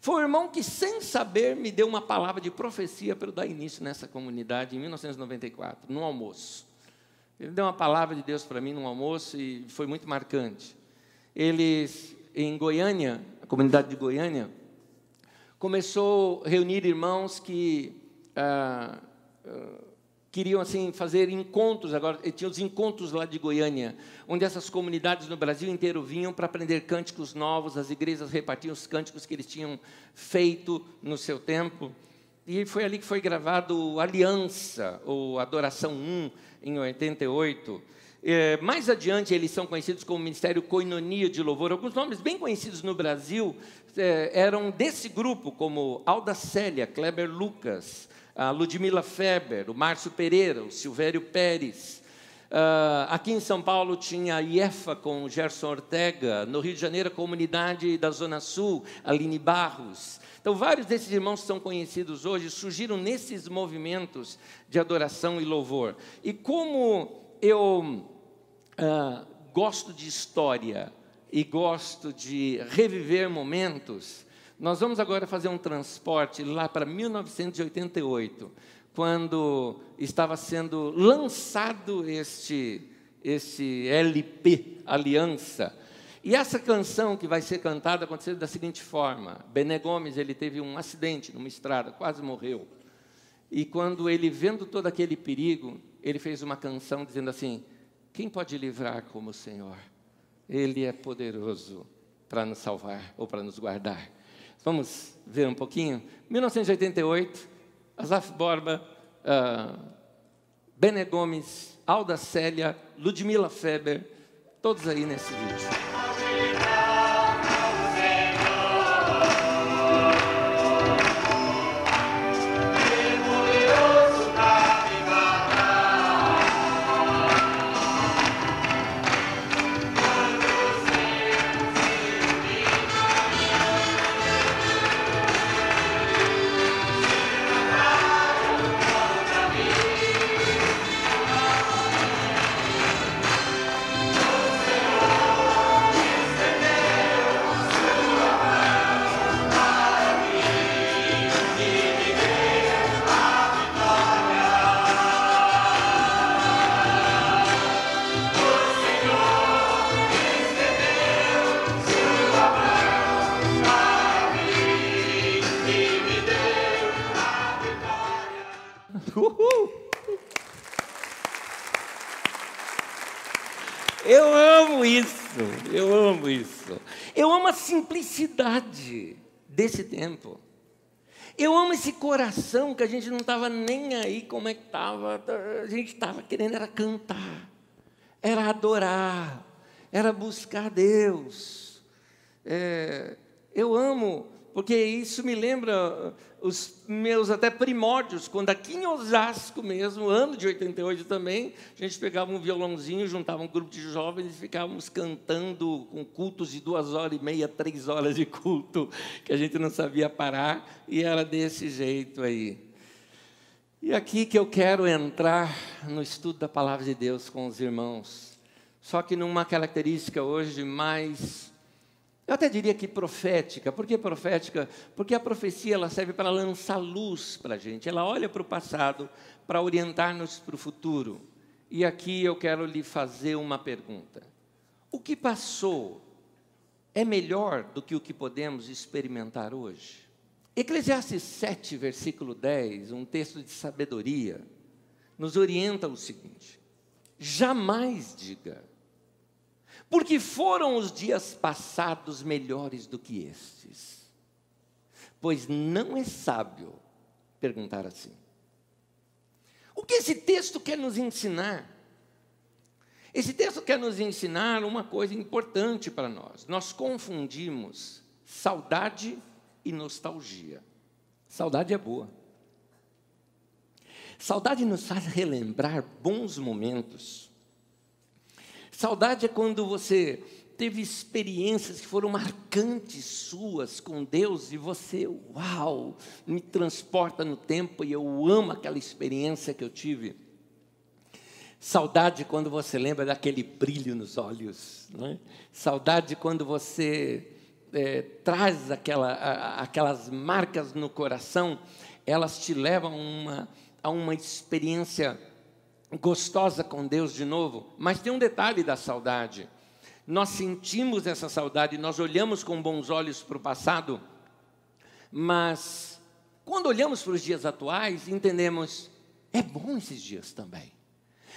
Foi o irmão que, sem saber, me deu uma palavra de profecia para eu dar início nessa comunidade em 1994, no almoço. Ele deu uma palavra de Deus para mim no almoço e foi muito marcante. Eles, em Goiânia, a comunidade de Goiânia, começou a reunir irmãos que ah, ah, queriam assim fazer encontros agora. Tinha os encontros lá de Goiânia onde essas comunidades no Brasil inteiro vinham para aprender cânticos novos. As igrejas repartiam os cânticos que eles tinham feito no seu tempo. E foi ali que foi gravado Aliança ou Adoração 1 em 88 é, mais adiante eles são conhecidos como Ministério Coinonia de Louvor. Alguns nomes bem conhecidos no Brasil é, eram desse grupo como Alda Célia Kleber Lucas a Ludmila Feber, o Márcio Pereira, o Silvério Pérez. Uh, aqui em São Paulo tinha a IEFA com o Gerson Ortega, no Rio de Janeiro a comunidade da Zona Sul, Aline Barros. Então, vários desses irmãos que são conhecidos hoje surgiram nesses movimentos de adoração e louvor. E como eu uh, gosto de história e gosto de reviver momentos, nós vamos agora fazer um transporte lá para 1988, quando estava sendo lançado este, este LP, Aliança. E essa canção que vai ser cantada aconteceu da seguinte forma: Bené Gomes ele teve um acidente numa estrada, quase morreu. E quando ele vendo todo aquele perigo, ele fez uma canção dizendo assim: Quem pode livrar como o Senhor? Ele é poderoso para nos salvar ou para nos guardar. Vamos ver um pouquinho? 1988, Asaf Borba, uh, Bene Gomes, Alda Célia, Ludmila Feber, todos aí nesse vídeo. Desse tempo. Eu amo esse coração que a gente não estava nem aí como é que estava. A gente estava querendo era cantar, era adorar, era buscar Deus. É, eu amo, porque isso me lembra os meus até primórdios, quando aqui em Osasco mesmo, ano de 88 também, a gente pegava um violãozinho, juntava um grupo de jovens e ficávamos cantando com cultos de duas horas e meia, três horas de culto, que a gente não sabia parar, e era desse jeito aí. E aqui que eu quero entrar no estudo da palavra de Deus com os irmãos, só que numa característica hoje mais eu até diria que profética. Por que profética? Porque a profecia ela serve para lançar luz para a gente. Ela olha para o passado para orientar-nos para o futuro. E aqui eu quero lhe fazer uma pergunta: O que passou é melhor do que o que podemos experimentar hoje? Eclesiastes 7, versículo 10, um texto de sabedoria, nos orienta o seguinte: jamais diga, porque foram os dias passados melhores do que estes. Pois não é sábio perguntar assim. O que esse texto quer nos ensinar? Esse texto quer nos ensinar uma coisa importante para nós. Nós confundimos saudade e nostalgia. Saudade é boa. Saudade nos faz relembrar bons momentos Saudade é quando você teve experiências que foram marcantes suas com Deus e você, uau, me transporta no tempo e eu amo aquela experiência que eu tive. Saudade quando você lembra daquele brilho nos olhos, é? saudade quando você é, traz aquela, a, aquelas marcas no coração, elas te levam uma, a uma experiência gostosa com Deus de novo, mas tem um detalhe da saudade. Nós sentimos essa saudade, nós olhamos com bons olhos para o passado, mas quando olhamos para os dias atuais, entendemos, é bom esses dias também.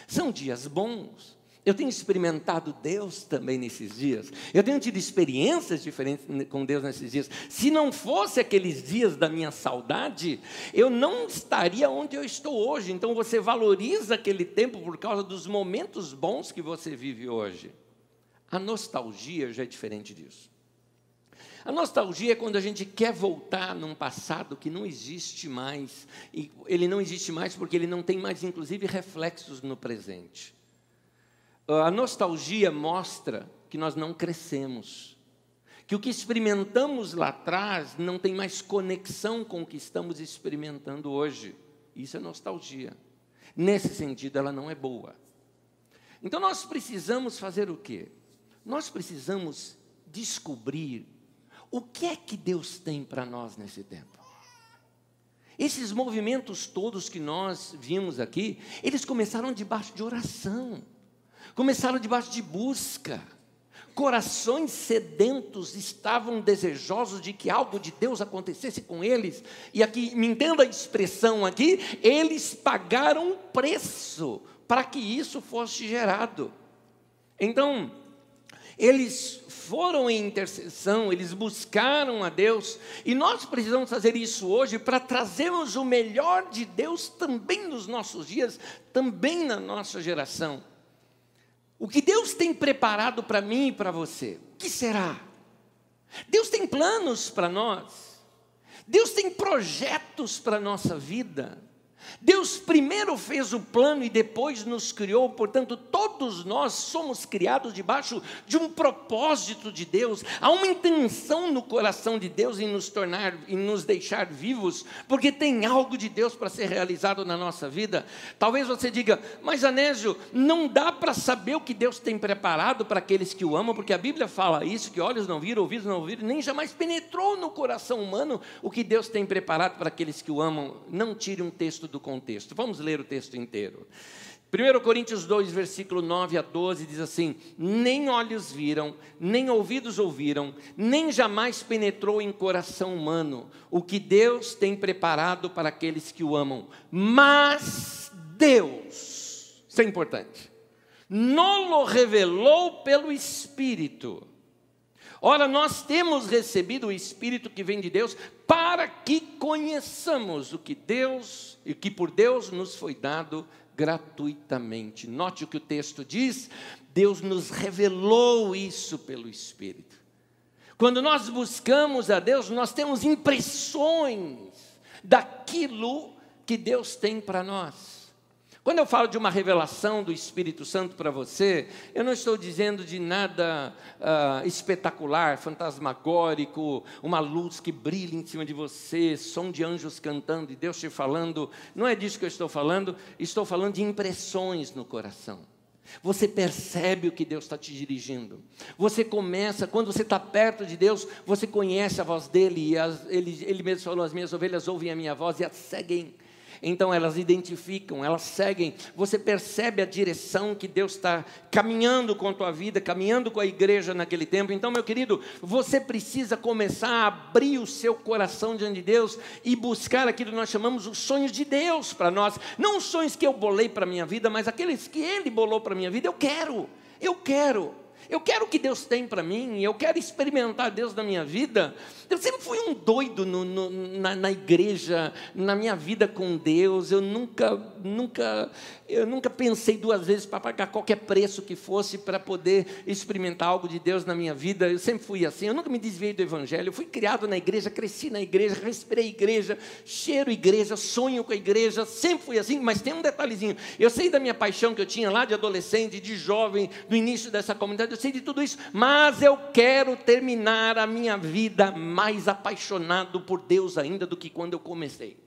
São dias bons, eu tenho experimentado Deus também nesses dias. Eu tenho tido experiências diferentes com Deus nesses dias. Se não fosse aqueles dias da minha saudade, eu não estaria onde eu estou hoje. Então você valoriza aquele tempo por causa dos momentos bons que você vive hoje. A nostalgia já é diferente disso. A nostalgia é quando a gente quer voltar num passado que não existe mais. E ele não existe mais porque ele não tem mais, inclusive, reflexos no presente. A nostalgia mostra que nós não crescemos, que o que experimentamos lá atrás não tem mais conexão com o que estamos experimentando hoje. Isso é nostalgia. Nesse sentido, ela não é boa. Então nós precisamos fazer o quê? Nós precisamos descobrir o que é que Deus tem para nós nesse tempo. Esses movimentos todos que nós vimos aqui, eles começaram debaixo de oração. Começaram debaixo de busca. Corações sedentos estavam desejosos de que algo de Deus acontecesse com eles. E aqui, me entenda a expressão aqui, eles pagaram um preço para que isso fosse gerado. Então, eles foram em intercessão, eles buscaram a Deus, e nós precisamos fazer isso hoje para trazermos o melhor de Deus também nos nossos dias, também na nossa geração. O que Deus tem preparado para mim e para você? O que será? Deus tem planos para nós. Deus tem projetos para a nossa vida. Deus primeiro fez o plano e depois nos criou, portanto, todos nós somos criados debaixo de um propósito de Deus. Há uma intenção no coração de Deus em nos tornar, em nos deixar vivos, porque tem algo de Deus para ser realizado na nossa vida. Talvez você diga, mas Anésio, não dá para saber o que Deus tem preparado para aqueles que o amam, porque a Bíblia fala isso: que olhos não viram, ouvidos não ouviram, nem jamais penetrou no coração humano o que Deus tem preparado para aqueles que o amam. Não tire um texto do contexto. Vamos ler o texto inteiro. 1 Coríntios 2, versículo 9 a 12 diz assim: Nem olhos viram, nem ouvidos ouviram, nem jamais penetrou em coração humano o que Deus tem preparado para aqueles que o amam. Mas Deus, isso é importante, nolo revelou pelo Espírito. Ora, nós temos recebido o Espírito que vem de Deus para que conheçamos o que Deus e que por Deus nos foi dado gratuitamente. Note o que o texto diz: Deus nos revelou isso pelo Espírito. Quando nós buscamos a Deus, nós temos impressões daquilo que Deus tem para nós. Quando eu falo de uma revelação do Espírito Santo para você, eu não estou dizendo de nada uh, espetacular, fantasmagórico, uma luz que brilha em cima de você, som de anjos cantando e Deus te falando. Não é disso que eu estou falando, estou falando de impressões no coração. Você percebe o que Deus está te dirigindo. Você começa, quando você está perto de Deus, você conhece a voz dele. E as, ele, ele mesmo falou: As minhas ovelhas ouvem a minha voz e a seguem. Então elas identificam, elas seguem. Você percebe a direção que Deus está caminhando com a tua vida, caminhando com a igreja naquele tempo. Então, meu querido, você precisa começar a abrir o seu coração diante de Deus e buscar aquilo que nós chamamos os sonhos de Deus para nós. Não os sonhos que eu bolei para a minha vida, mas aqueles que Ele bolou para a minha vida. Eu quero, eu quero. Eu quero o que Deus tem para mim, eu quero experimentar Deus na minha vida. Eu sempre fui um doido no, no, na, na, igreja, na minha vida com Deus. Eu nunca, nunca, eu nunca pensei duas vezes para pagar qualquer preço que fosse para poder experimentar algo de Deus na minha vida. Eu sempre fui assim. Eu nunca me desviei do Evangelho. Eu fui criado na igreja, cresci na igreja, respirei igreja, cheiro igreja, sonho com a igreja. Sempre fui assim. Mas tem um detalhezinho. Eu sei da minha paixão que eu tinha lá de adolescente, de jovem, no início dessa comunidade. Eu sei de tudo isso. Mas eu quero terminar a minha vida mais apaixonado por Deus ainda do que quando eu comecei.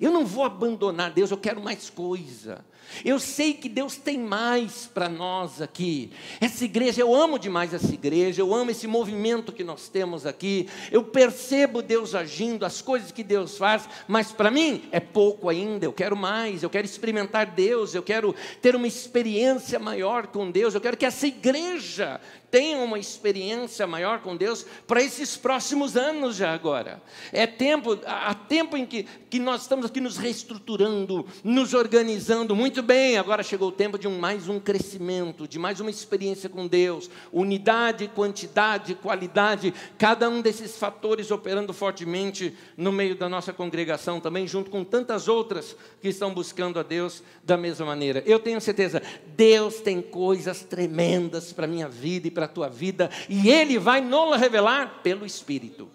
Eu não vou abandonar Deus, eu quero mais coisa. Eu sei que Deus tem mais para nós aqui. Essa igreja, eu amo demais essa igreja, eu amo esse movimento que nós temos aqui. Eu percebo Deus agindo, as coisas que Deus faz, mas para mim é pouco ainda. Eu quero mais, eu quero experimentar Deus, eu quero ter uma experiência maior com Deus. Eu quero que essa igreja tenham uma experiência maior com Deus para esses próximos anos já agora. É tempo, há tempo em que, que nós estamos aqui nos reestruturando, nos organizando muito bem. Agora chegou o tempo de um, mais um crescimento, de mais uma experiência com Deus. Unidade, quantidade, qualidade, cada um desses fatores operando fortemente no meio da nossa congregação também, junto com tantas outras que estão buscando a Deus da mesma maneira. Eu tenho certeza, Deus tem coisas tremendas para a minha vida e para a tua vida, e Ele vai nos revelar pelo Espírito.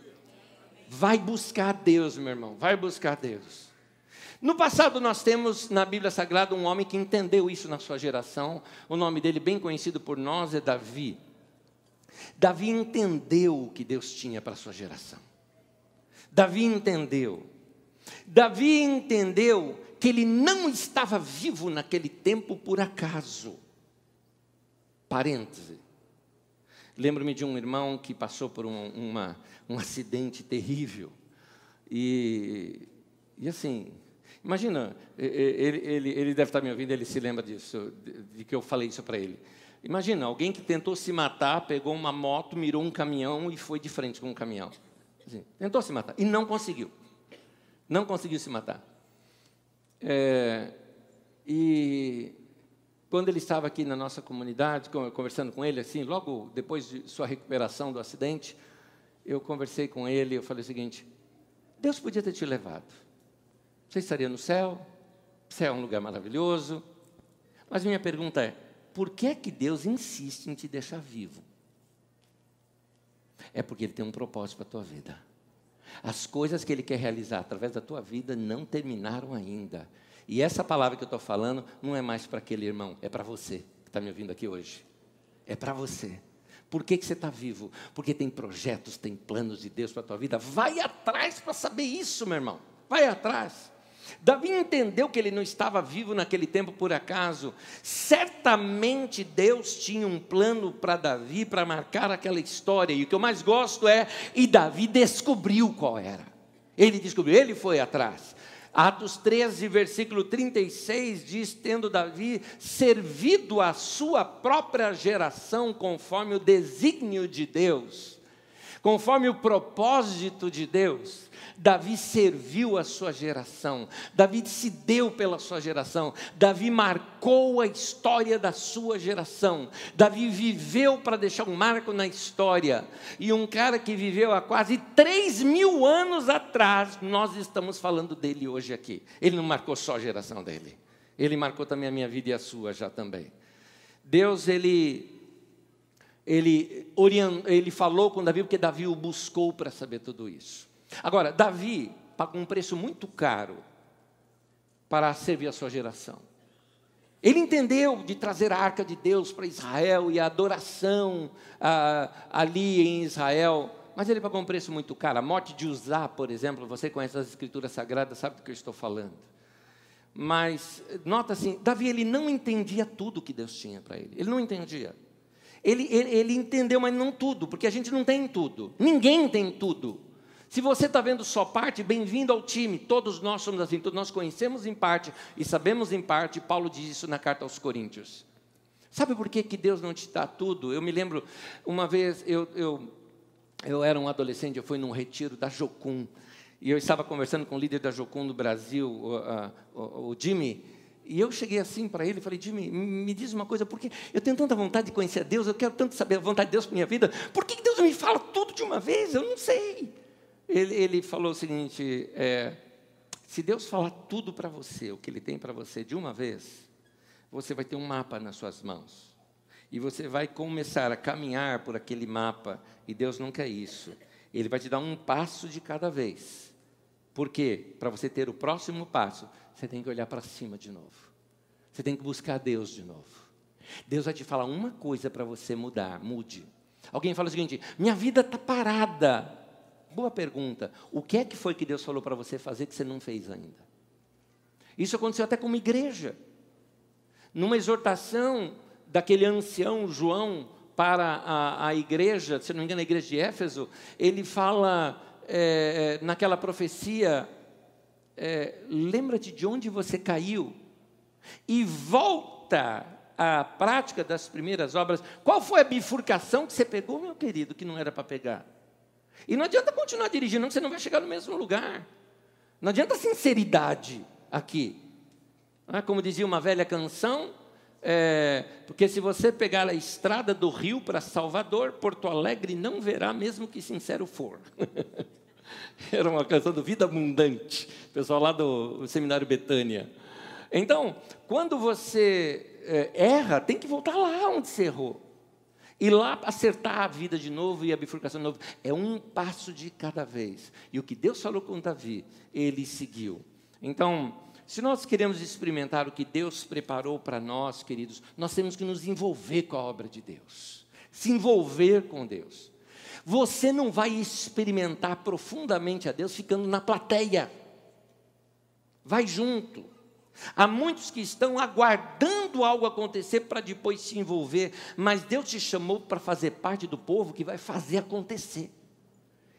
Vai buscar Deus, meu irmão, vai buscar Deus. No passado, nós temos na Bíblia Sagrada um homem que entendeu isso na sua geração. O nome dele, bem conhecido por nós, é Davi. Davi entendeu o que Deus tinha para a sua geração. Davi entendeu. Davi entendeu que ele não estava vivo naquele tempo por acaso. Parêntese. Lembro-me de um irmão que passou por um, uma, um acidente terrível. E, e assim, imagina, ele, ele, ele deve estar me ouvindo, ele se lembra disso, de, que eu falei isso para ele. Imagina, alguém que tentou se matar, pegou uma moto, mirou um caminhão e foi de frente com um caminhão. Assim, tentou se matar e não conseguiu. Não conseguiu se matar. É, e quando ele estava aqui na nossa comunidade, conversando com ele, assim, logo depois de sua recuperação do acidente, eu conversei com ele, eu falei o seguinte: Deus podia ter te levado. Você estaria no céu, o céu é um lugar maravilhoso. Mas minha pergunta é: por que é que Deus insiste em te deixar vivo? É porque Ele tem um propósito para a tua vida. As coisas que Ele quer realizar através da tua vida não terminaram ainda. E essa palavra que eu estou falando não é mais para aquele irmão, é para você que está me ouvindo aqui hoje. É para você. Por que, que você está vivo? Porque tem projetos, tem planos de Deus para a tua vida. Vai atrás para saber isso, meu irmão. Vai atrás. Davi entendeu que ele não estava vivo naquele tempo por acaso. Certamente Deus tinha um plano para Davi para marcar aquela história. E o que eu mais gosto é, e Davi descobriu qual era. Ele descobriu, ele foi atrás. Atos 13, versículo 36 diz: Tendo Davi servido a sua própria geração conforme o desígnio de Deus. Conforme o propósito de Deus, Davi serviu a sua geração, Davi se deu pela sua geração, Davi marcou a história da sua geração, Davi viveu para deixar um marco na história, e um cara que viveu há quase 3 mil anos atrás, nós estamos falando dele hoje aqui. Ele não marcou só a geração dele, ele marcou também a minha vida e a sua já também. Deus, ele ele, ele falou com Davi porque Davi o buscou para saber tudo isso. Agora, Davi pagou um preço muito caro para servir a sua geração. Ele entendeu de trazer a arca de Deus para Israel e a adoração ah, ali em Israel, mas ele pagou um preço muito caro. A morte de Uzá, por exemplo, você conhece as escrituras sagradas, sabe do que eu estou falando. Mas, nota assim, Davi ele não entendia tudo que Deus tinha para ele. Ele não entendia. Ele, ele, ele entendeu, mas não tudo, porque a gente não tem tudo. Ninguém tem tudo. Se você está vendo só parte, bem-vindo ao time. Todos nós somos assim, todos nós conhecemos em parte e sabemos em parte. Paulo diz isso na carta aos Coríntios. Sabe por que, que Deus não te dá tudo? Eu me lembro, uma vez, eu, eu, eu era um adolescente, eu fui num retiro da Jocum, e eu estava conversando com o líder da Jocum no Brasil, o, o, o Jimmy, e eu cheguei assim para ele e falei, Jimmy, me diz uma coisa, porque eu tenho tanta vontade de conhecer a Deus, eu quero tanto saber a vontade de Deus para minha vida, por que Deus me fala tudo de uma vez? Eu não sei. Ele, ele falou o seguinte: é, se Deus falar tudo para você, o que Ele tem para você de uma vez, você vai ter um mapa nas suas mãos. E você vai começar a caminhar por aquele mapa, e Deus não quer isso. Ele vai te dar um passo de cada vez. Por quê? Para você ter o próximo passo, você tem que olhar para cima de novo. Você tem que buscar Deus de novo. Deus vai te falar uma coisa para você mudar, mude. Alguém fala o seguinte: minha vida está parada. Boa pergunta. O que é que foi que Deus falou para você fazer que você não fez ainda? Isso aconteceu até com uma igreja. Numa exortação daquele ancião João para a, a igreja, se não me engano, a igreja de Éfeso, ele fala é, naquela profecia: é, lembra-te de onde você caiu e volta à prática das primeiras obras. Qual foi a bifurcação que você pegou, meu querido, que não era para pegar? E não adianta continuar dirigindo, não, você não vai chegar no mesmo lugar. Não adianta sinceridade aqui. É? Como dizia uma velha canção, é, porque se você pegar a estrada do Rio para Salvador, Porto Alegre não verá, mesmo que sincero for. Era uma canção do Vida Abundante, pessoal lá do Seminário Betânia. Então, quando você é, erra, tem que voltar lá onde você errou. E lá acertar a vida de novo e a bifurcação de novo. É um passo de cada vez. E o que Deus falou com Davi, ele seguiu. Então, se nós queremos experimentar o que Deus preparou para nós, queridos, nós temos que nos envolver com a obra de Deus. Se envolver com Deus. Você não vai experimentar profundamente a Deus ficando na plateia. Vai junto. Há muitos que estão aguardando algo acontecer para depois se envolver, mas Deus te chamou para fazer parte do povo que vai fazer acontecer.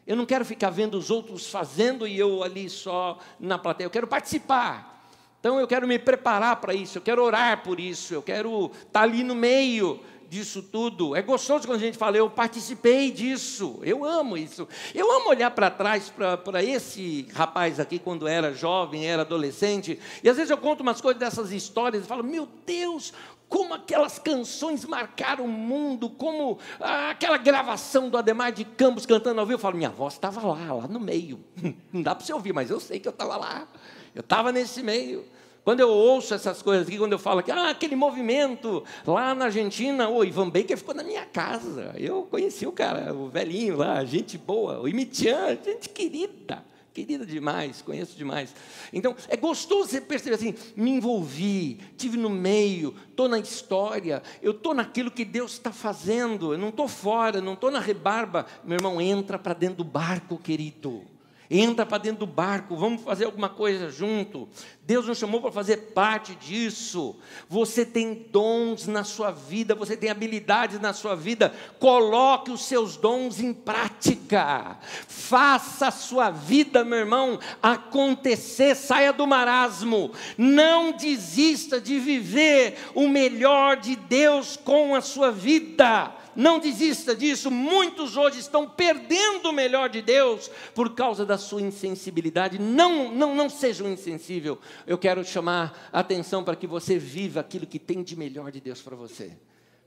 Eu não quero ficar vendo os outros fazendo e eu ali só na plateia, eu quero participar. Então eu quero me preparar para isso, eu quero orar por isso, eu quero estar tá ali no meio, disso tudo. É gostoso quando a gente fala, eu participei disso, eu amo isso. Eu amo olhar para trás para esse rapaz aqui, quando era jovem, era adolescente, e às vezes eu conto umas coisas dessas histórias e falo, meu Deus, como aquelas canções marcaram o mundo, como ah, aquela gravação do Ademar de Campos cantando ao vivo. Eu falo, minha voz estava lá, lá no meio. Não dá para você ouvir, mas eu sei que eu estava lá. Eu estava nesse meio. Quando eu ouço essas coisas aqui, quando eu falo que ah, aquele movimento lá na Argentina, o Ivan Baker ficou na minha casa. Eu conheci o cara, o velhinho lá, gente boa, o Imitian, gente querida, querida demais, conheço demais. Então, é gostoso você perceber assim, me envolvi, tive no meio, estou na história, eu estou naquilo que Deus está fazendo, eu não estou fora, não estou na rebarba. Meu irmão, entra para dentro do barco, querido entra para dentro do barco, vamos fazer alguma coisa junto. Deus nos chamou para fazer parte disso. Você tem dons na sua vida, você tem habilidades na sua vida. Coloque os seus dons em prática. Faça a sua vida, meu irmão, acontecer. Saia do marasmo. Não desista de viver o melhor de Deus com a sua vida. Não desista disso. Muitos hoje estão perdendo o melhor de Deus por causa da sua insensibilidade. Não, não, não seja um insensível. Eu quero chamar a atenção para que você viva aquilo que tem de melhor de Deus para você.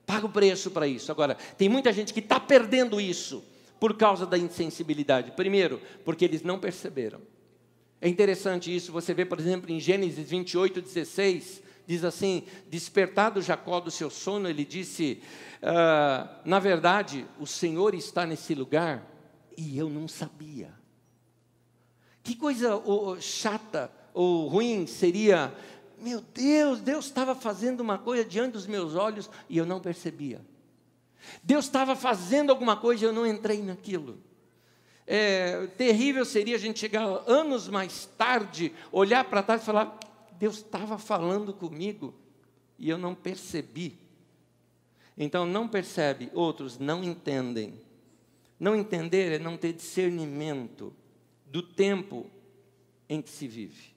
Paga o preço para isso. Agora, tem muita gente que está perdendo isso por causa da insensibilidade. Primeiro, porque eles não perceberam. É interessante isso, você vê, por exemplo, em Gênesis 28, 16, diz assim: Despertado Jacó do seu sono, ele disse: ah, Na verdade, o Senhor está nesse lugar e eu não sabia. Que coisa oh, chata ou ruim seria, meu Deus, Deus estava fazendo uma coisa diante dos meus olhos e eu não percebia. Deus estava fazendo alguma coisa e eu não entrei naquilo. É, terrível seria a gente chegar anos mais tarde, olhar para trás e falar: Deus estava falando comigo e eu não percebi. Então, não percebe, outros não entendem. Não entender é não ter discernimento do tempo em que se vive.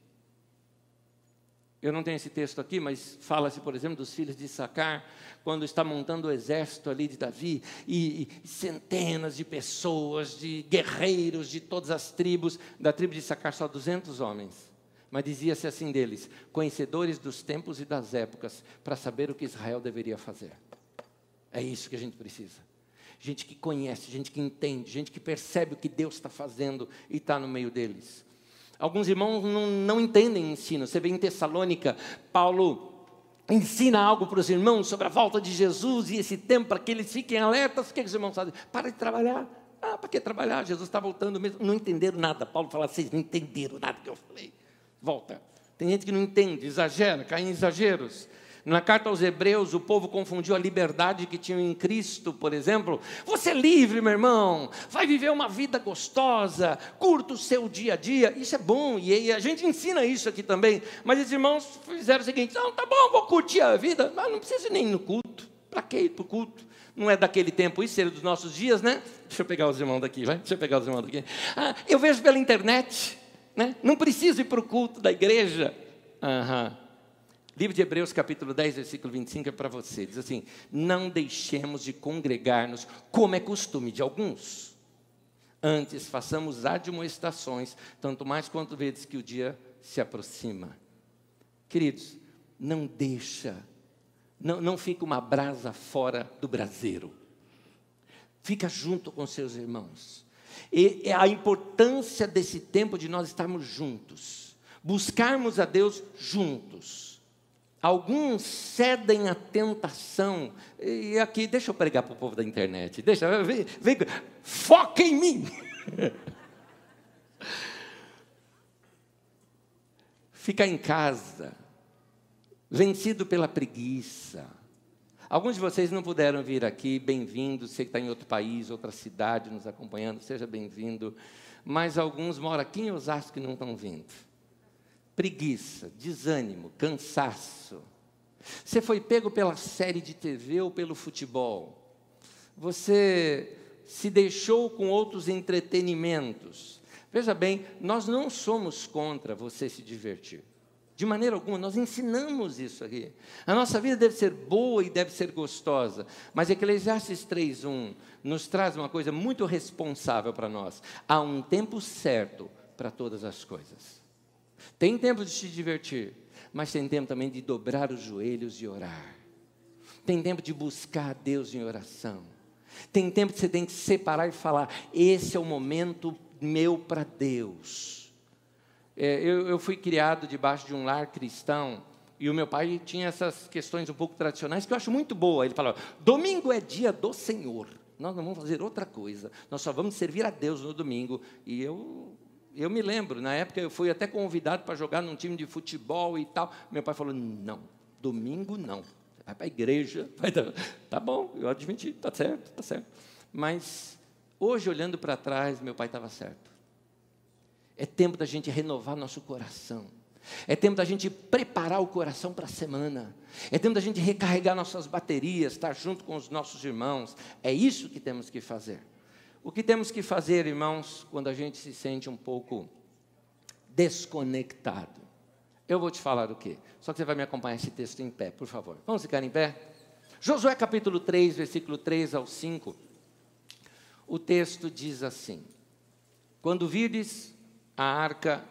Eu não tenho esse texto aqui, mas fala-se, por exemplo, dos filhos de Sacar, quando está montando o exército ali de Davi, e, e, centenas de pessoas, de guerreiros de todas as tribos, da tribo de Sacar só 200 homens. Mas dizia-se assim deles: conhecedores dos tempos e das épocas, para saber o que Israel deveria fazer. É isso que a gente precisa. Gente que conhece, gente que entende, gente que percebe o que Deus está fazendo e está no meio deles. Alguns irmãos não, não entendem ensino. Você vê em Tessalônica, Paulo ensina algo para os irmãos sobre a volta de Jesus e esse tempo para que eles fiquem alertas. O que, é que os irmãos fazem? Para de trabalhar. Ah, para que trabalhar? Jesus está voltando mesmo. Não entenderam nada. Paulo fala, vocês não entenderam nada que eu falei. Volta. Tem gente que não entende, exagera, cai em exageros. Na carta aos Hebreus, o povo confundiu a liberdade que tinham em Cristo, por exemplo. Você é livre, meu irmão, vai viver uma vida gostosa, curta o seu dia a dia. Isso é bom, e a gente ensina isso aqui também. Mas os irmãos fizeram o seguinte: não, tá bom, vou curtir a vida, mas não precisa nem ir no culto. Para que ir para o culto? Não é daquele tempo, isso seria dos nossos dias, né? Deixa eu pegar os irmãos daqui, vai? Deixa eu pegar os irmãos daqui. Ah, eu vejo pela internet, né? Não preciso ir para o culto da igreja. Aham. Livro de Hebreus, capítulo 10, versículo 25 é para você. Diz assim: Não deixemos de congregar-nos, como é costume de alguns. Antes, façamos admoestações, tanto mais quanto vedes que o dia se aproxima. Queridos, não deixa, não, não fica uma brasa fora do braseiro. Fica junto com seus irmãos. E a importância desse tempo de nós estarmos juntos, buscarmos a Deus juntos. Alguns cedem à tentação. E aqui, deixa eu pregar para o povo da internet. Deixa, vem, vem foca em mim. Ficar em casa, vencido pela preguiça. Alguns de vocês não puderam vir aqui, bem-vindo. Você que está em outro país, outra cidade nos acompanhando, seja bem-vindo. Mas alguns moram aqui em Osasco e não estão vindo preguiça, desânimo, cansaço. Você foi pego pela série de TV ou pelo futebol. Você se deixou com outros entretenimentos. Veja bem, nós não somos contra você se divertir. De maneira alguma, nós ensinamos isso aqui. A nossa vida deve ser boa e deve ser gostosa. Mas Eclesiastes 3:1 nos traz uma coisa muito responsável para nós. Há um tempo certo para todas as coisas. Tem tempo de se divertir, mas tem tempo também de dobrar os joelhos e orar. Tem tempo de buscar a Deus em oração. Tem tempo que você tem que separar e falar: esse é o momento meu para Deus. É, eu, eu fui criado debaixo de um lar cristão e o meu pai tinha essas questões um pouco tradicionais que eu acho muito boa. Ele falava: domingo é dia do Senhor. Nós não vamos fazer outra coisa. Nós só vamos servir a Deus no domingo. E eu eu me lembro, na época eu fui até convidado para jogar num time de futebol e tal. Meu pai falou: não, domingo não. Vai para a igreja. Vai dar. Tá bom, eu admiti, tá certo, tá certo. Mas hoje, olhando para trás, meu pai estava certo. É tempo da gente renovar nosso coração. É tempo da gente preparar o coração para a semana. É tempo da gente recarregar nossas baterias, estar junto com os nossos irmãos. É isso que temos que fazer. O que temos que fazer, irmãos, quando a gente se sente um pouco desconectado? Eu vou te falar o quê? Só que você vai me acompanhar esse texto em pé, por favor. Vamos ficar em pé? Josué capítulo 3, versículo 3 ao 5. O texto diz assim: Quando virdes a arca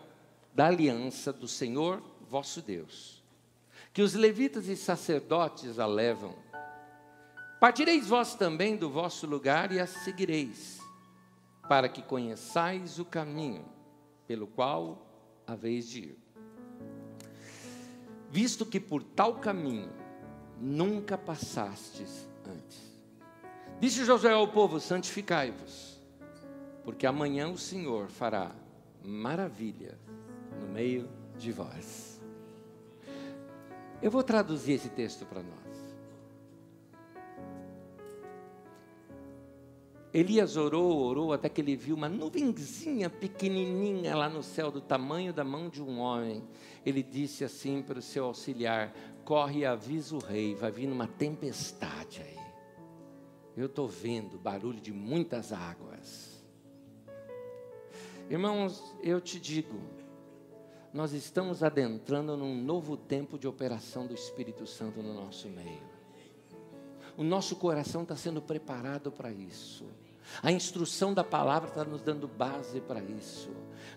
da aliança do Senhor vosso Deus, que os levitas e sacerdotes a levam, partireis vós também do vosso lugar e a seguireis, para que conheçais o caminho pelo qual haveis de ir. Visto que por tal caminho nunca passastes antes. Disse Josué ao povo: santificai-vos, porque amanhã o Senhor fará maravilha no meio de vós. Eu vou traduzir esse texto para nós. Elias orou, orou, até que ele viu uma nuvenzinha pequenininha lá no céu, do tamanho da mão de um homem. Ele disse assim para o seu auxiliar: Corre e avisa o rei, vai vir uma tempestade aí. Eu estou vendo barulho de muitas águas. Irmãos, eu te digo, nós estamos adentrando num novo tempo de operação do Espírito Santo no nosso meio. O nosso coração está sendo preparado para isso. A instrução da palavra está nos dando base para isso.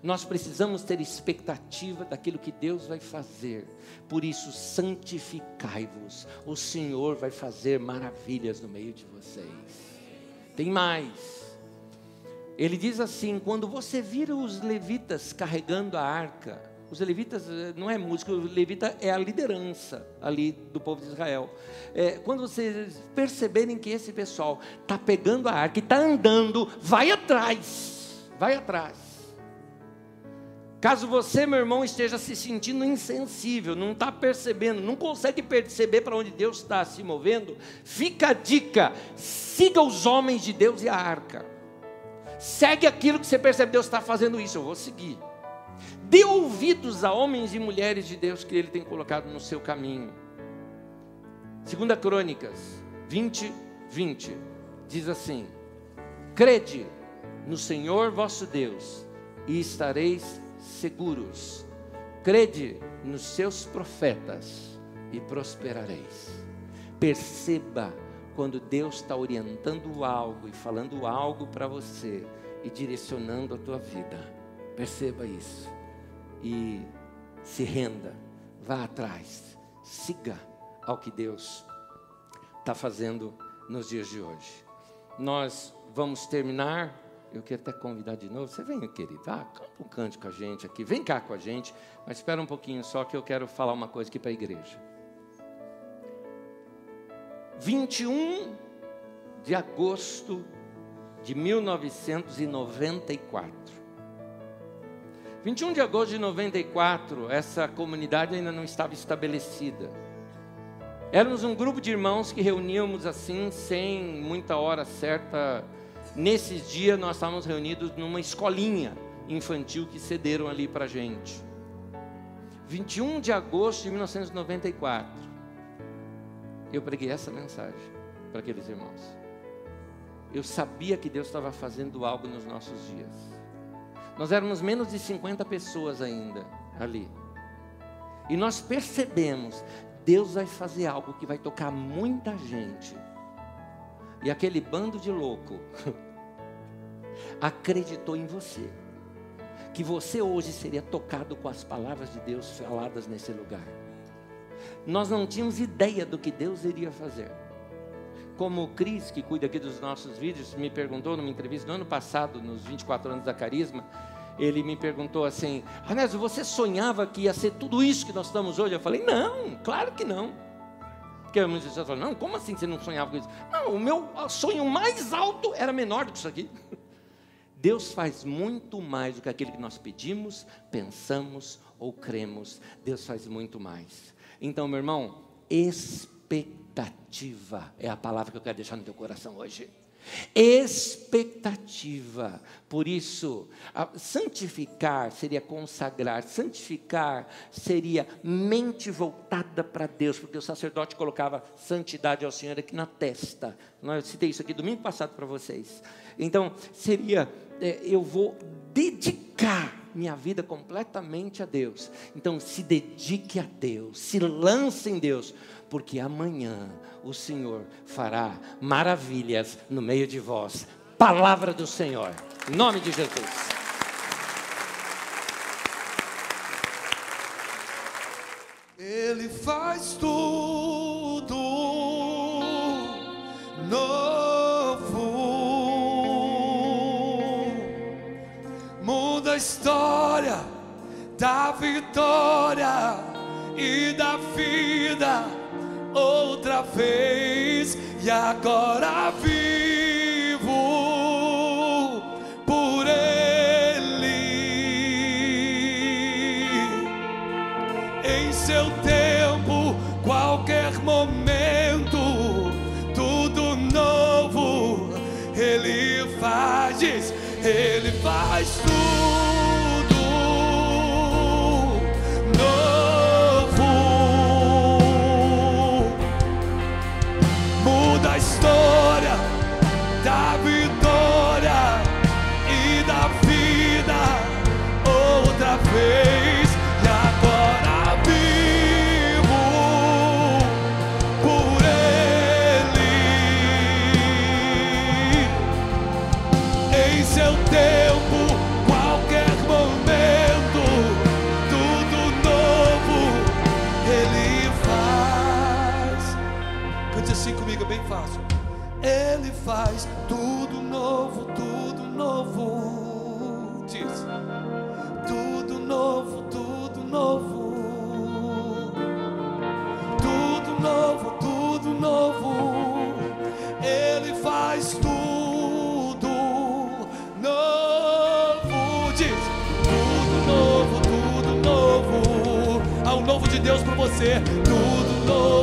Nós precisamos ter expectativa daquilo que Deus vai fazer. Por isso, santificai-vos. O Senhor vai fazer maravilhas no meio de vocês. Tem mais. Ele diz assim: quando você vira os levitas carregando a arca, os levitas eh, não é música, o levita é a liderança ali do povo de Israel. É, quando vocês perceberem que esse pessoal está pegando a arca e está andando, vai atrás, vai atrás. Caso você, meu irmão, esteja se sentindo insensível, não está percebendo, não consegue perceber para onde Deus está se movendo, fica a dica: siga os homens de Deus e a arca. Segue aquilo que você percebe, Deus está fazendo isso, eu vou seguir. Dê ouvidos a homens e mulheres de Deus que Ele tem colocado no seu caminho. Segunda Crônicas 20, 20 diz assim: Crede no Senhor vosso Deus e estareis seguros. Crede nos seus profetas e prosperareis. Perceba quando Deus está orientando algo e falando algo para você e direcionando a tua vida. Perceba isso e se renda, vá atrás, siga ao que Deus está fazendo nos dias de hoje. Nós vamos terminar. Eu quero até convidar de novo. Você vem, querido, ah, canta um cante com a gente aqui. Vem cá com a gente, mas espera um pouquinho só que eu quero falar uma coisa aqui para a igreja. 21 de agosto de 1994. 21 de agosto de 94, essa comunidade ainda não estava estabelecida. Éramos um grupo de irmãos que reuníamos assim, sem muita hora certa. Nesses dias nós estávamos reunidos numa escolinha infantil que cederam ali para gente. 21 de agosto de 1994, eu preguei essa mensagem para aqueles irmãos. Eu sabia que Deus estava fazendo algo nos nossos dias. Nós éramos menos de 50 pessoas ainda ali. E nós percebemos, Deus vai fazer algo que vai tocar muita gente. E aquele bando de louco acreditou em você. Que você hoje seria tocado com as palavras de Deus faladas nesse lugar. Nós não tínhamos ideia do que Deus iria fazer. Como o Cris, que cuida aqui dos nossos vídeos, me perguntou numa entrevista no ano passado, nos 24 anos da Carisma, ele me perguntou assim: Anésio, você sonhava que ia ser tudo isso que nós estamos hoje? Eu falei: Não, claro que não. Porque muitas pessoas falam: Não, como assim você não sonhava com isso? Não, o meu sonho mais alto era menor do que isso aqui. Deus faz muito mais do que aquilo que nós pedimos, pensamos ou cremos. Deus faz muito mais. Então, meu irmão, expectativa é a palavra que eu quero deixar no teu coração hoje. Expectativa. Por isso, santificar seria consagrar, santificar seria mente voltada para Deus, porque o sacerdote colocava santidade ao Senhor aqui na testa. Eu citei isso aqui domingo passado para vocês. Então, seria, é, eu vou dedicar minha vida completamente a Deus. Então se dedique a Deus, se lance em Deus, porque amanhã o Senhor fará maravilhas no meio de vós. Palavra do Senhor, em nome de Jesus. Ele faz tudo história da vitória e da vida outra vez. E agora vivo você. Tudo novo,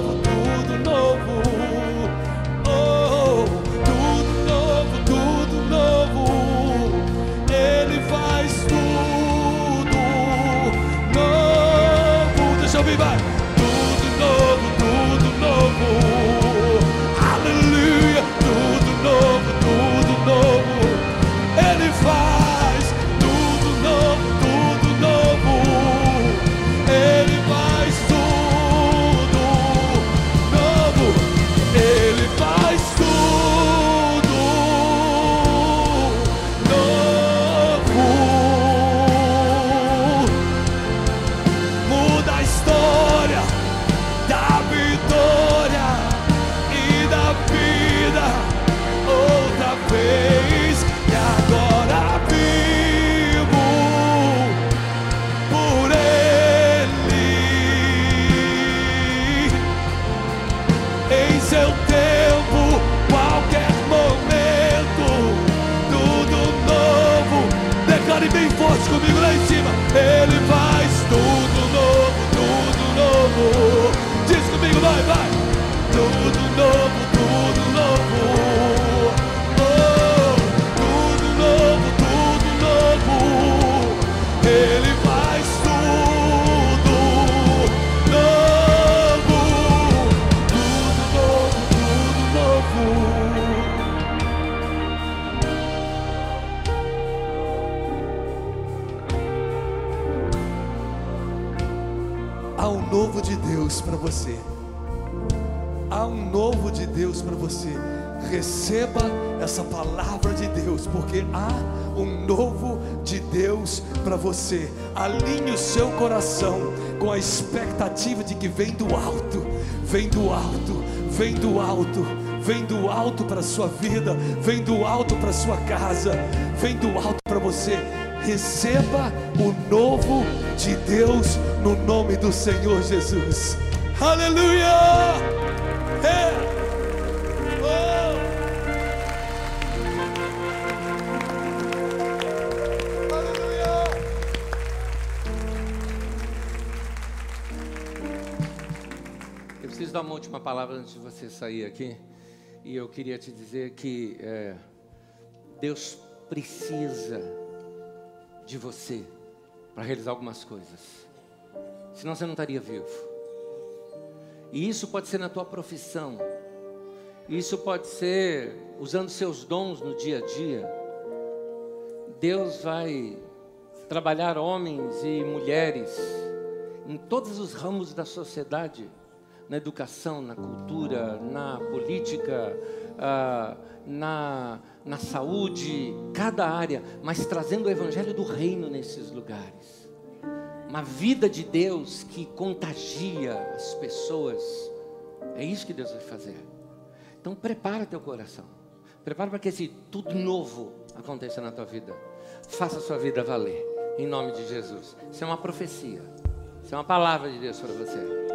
que vem do alto, vem do alto, vem do alto, vem do alto para sua vida, vem do alto para sua casa, vem do alto para você. Receba o novo de Deus no nome do Senhor Jesus. Aleluia! Uma última palavra antes de você sair aqui. E eu queria te dizer que é, Deus precisa de você para realizar algumas coisas. Senão você não estaria vivo. E isso pode ser na tua profissão. Isso pode ser usando seus dons no dia a dia. Deus vai trabalhar homens e mulheres em todos os ramos da sociedade, na educação, na cultura, na política, ah, na, na saúde, cada área, mas trazendo o evangelho do reino nesses lugares. Uma vida de Deus que contagia as pessoas. É isso que Deus vai fazer. Então prepara teu coração. Prepara para que esse tudo novo aconteça na tua vida. Faça a sua vida valer. Em nome de Jesus. Isso é uma profecia. Isso é uma palavra de Deus para você.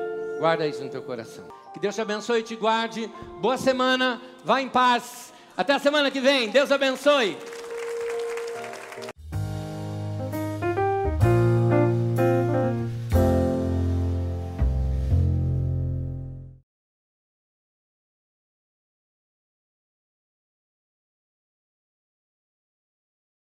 Guarda isso no teu coração. Que Deus te abençoe e te guarde. Boa semana. Vá em paz. Até a semana que vem. Deus abençoe.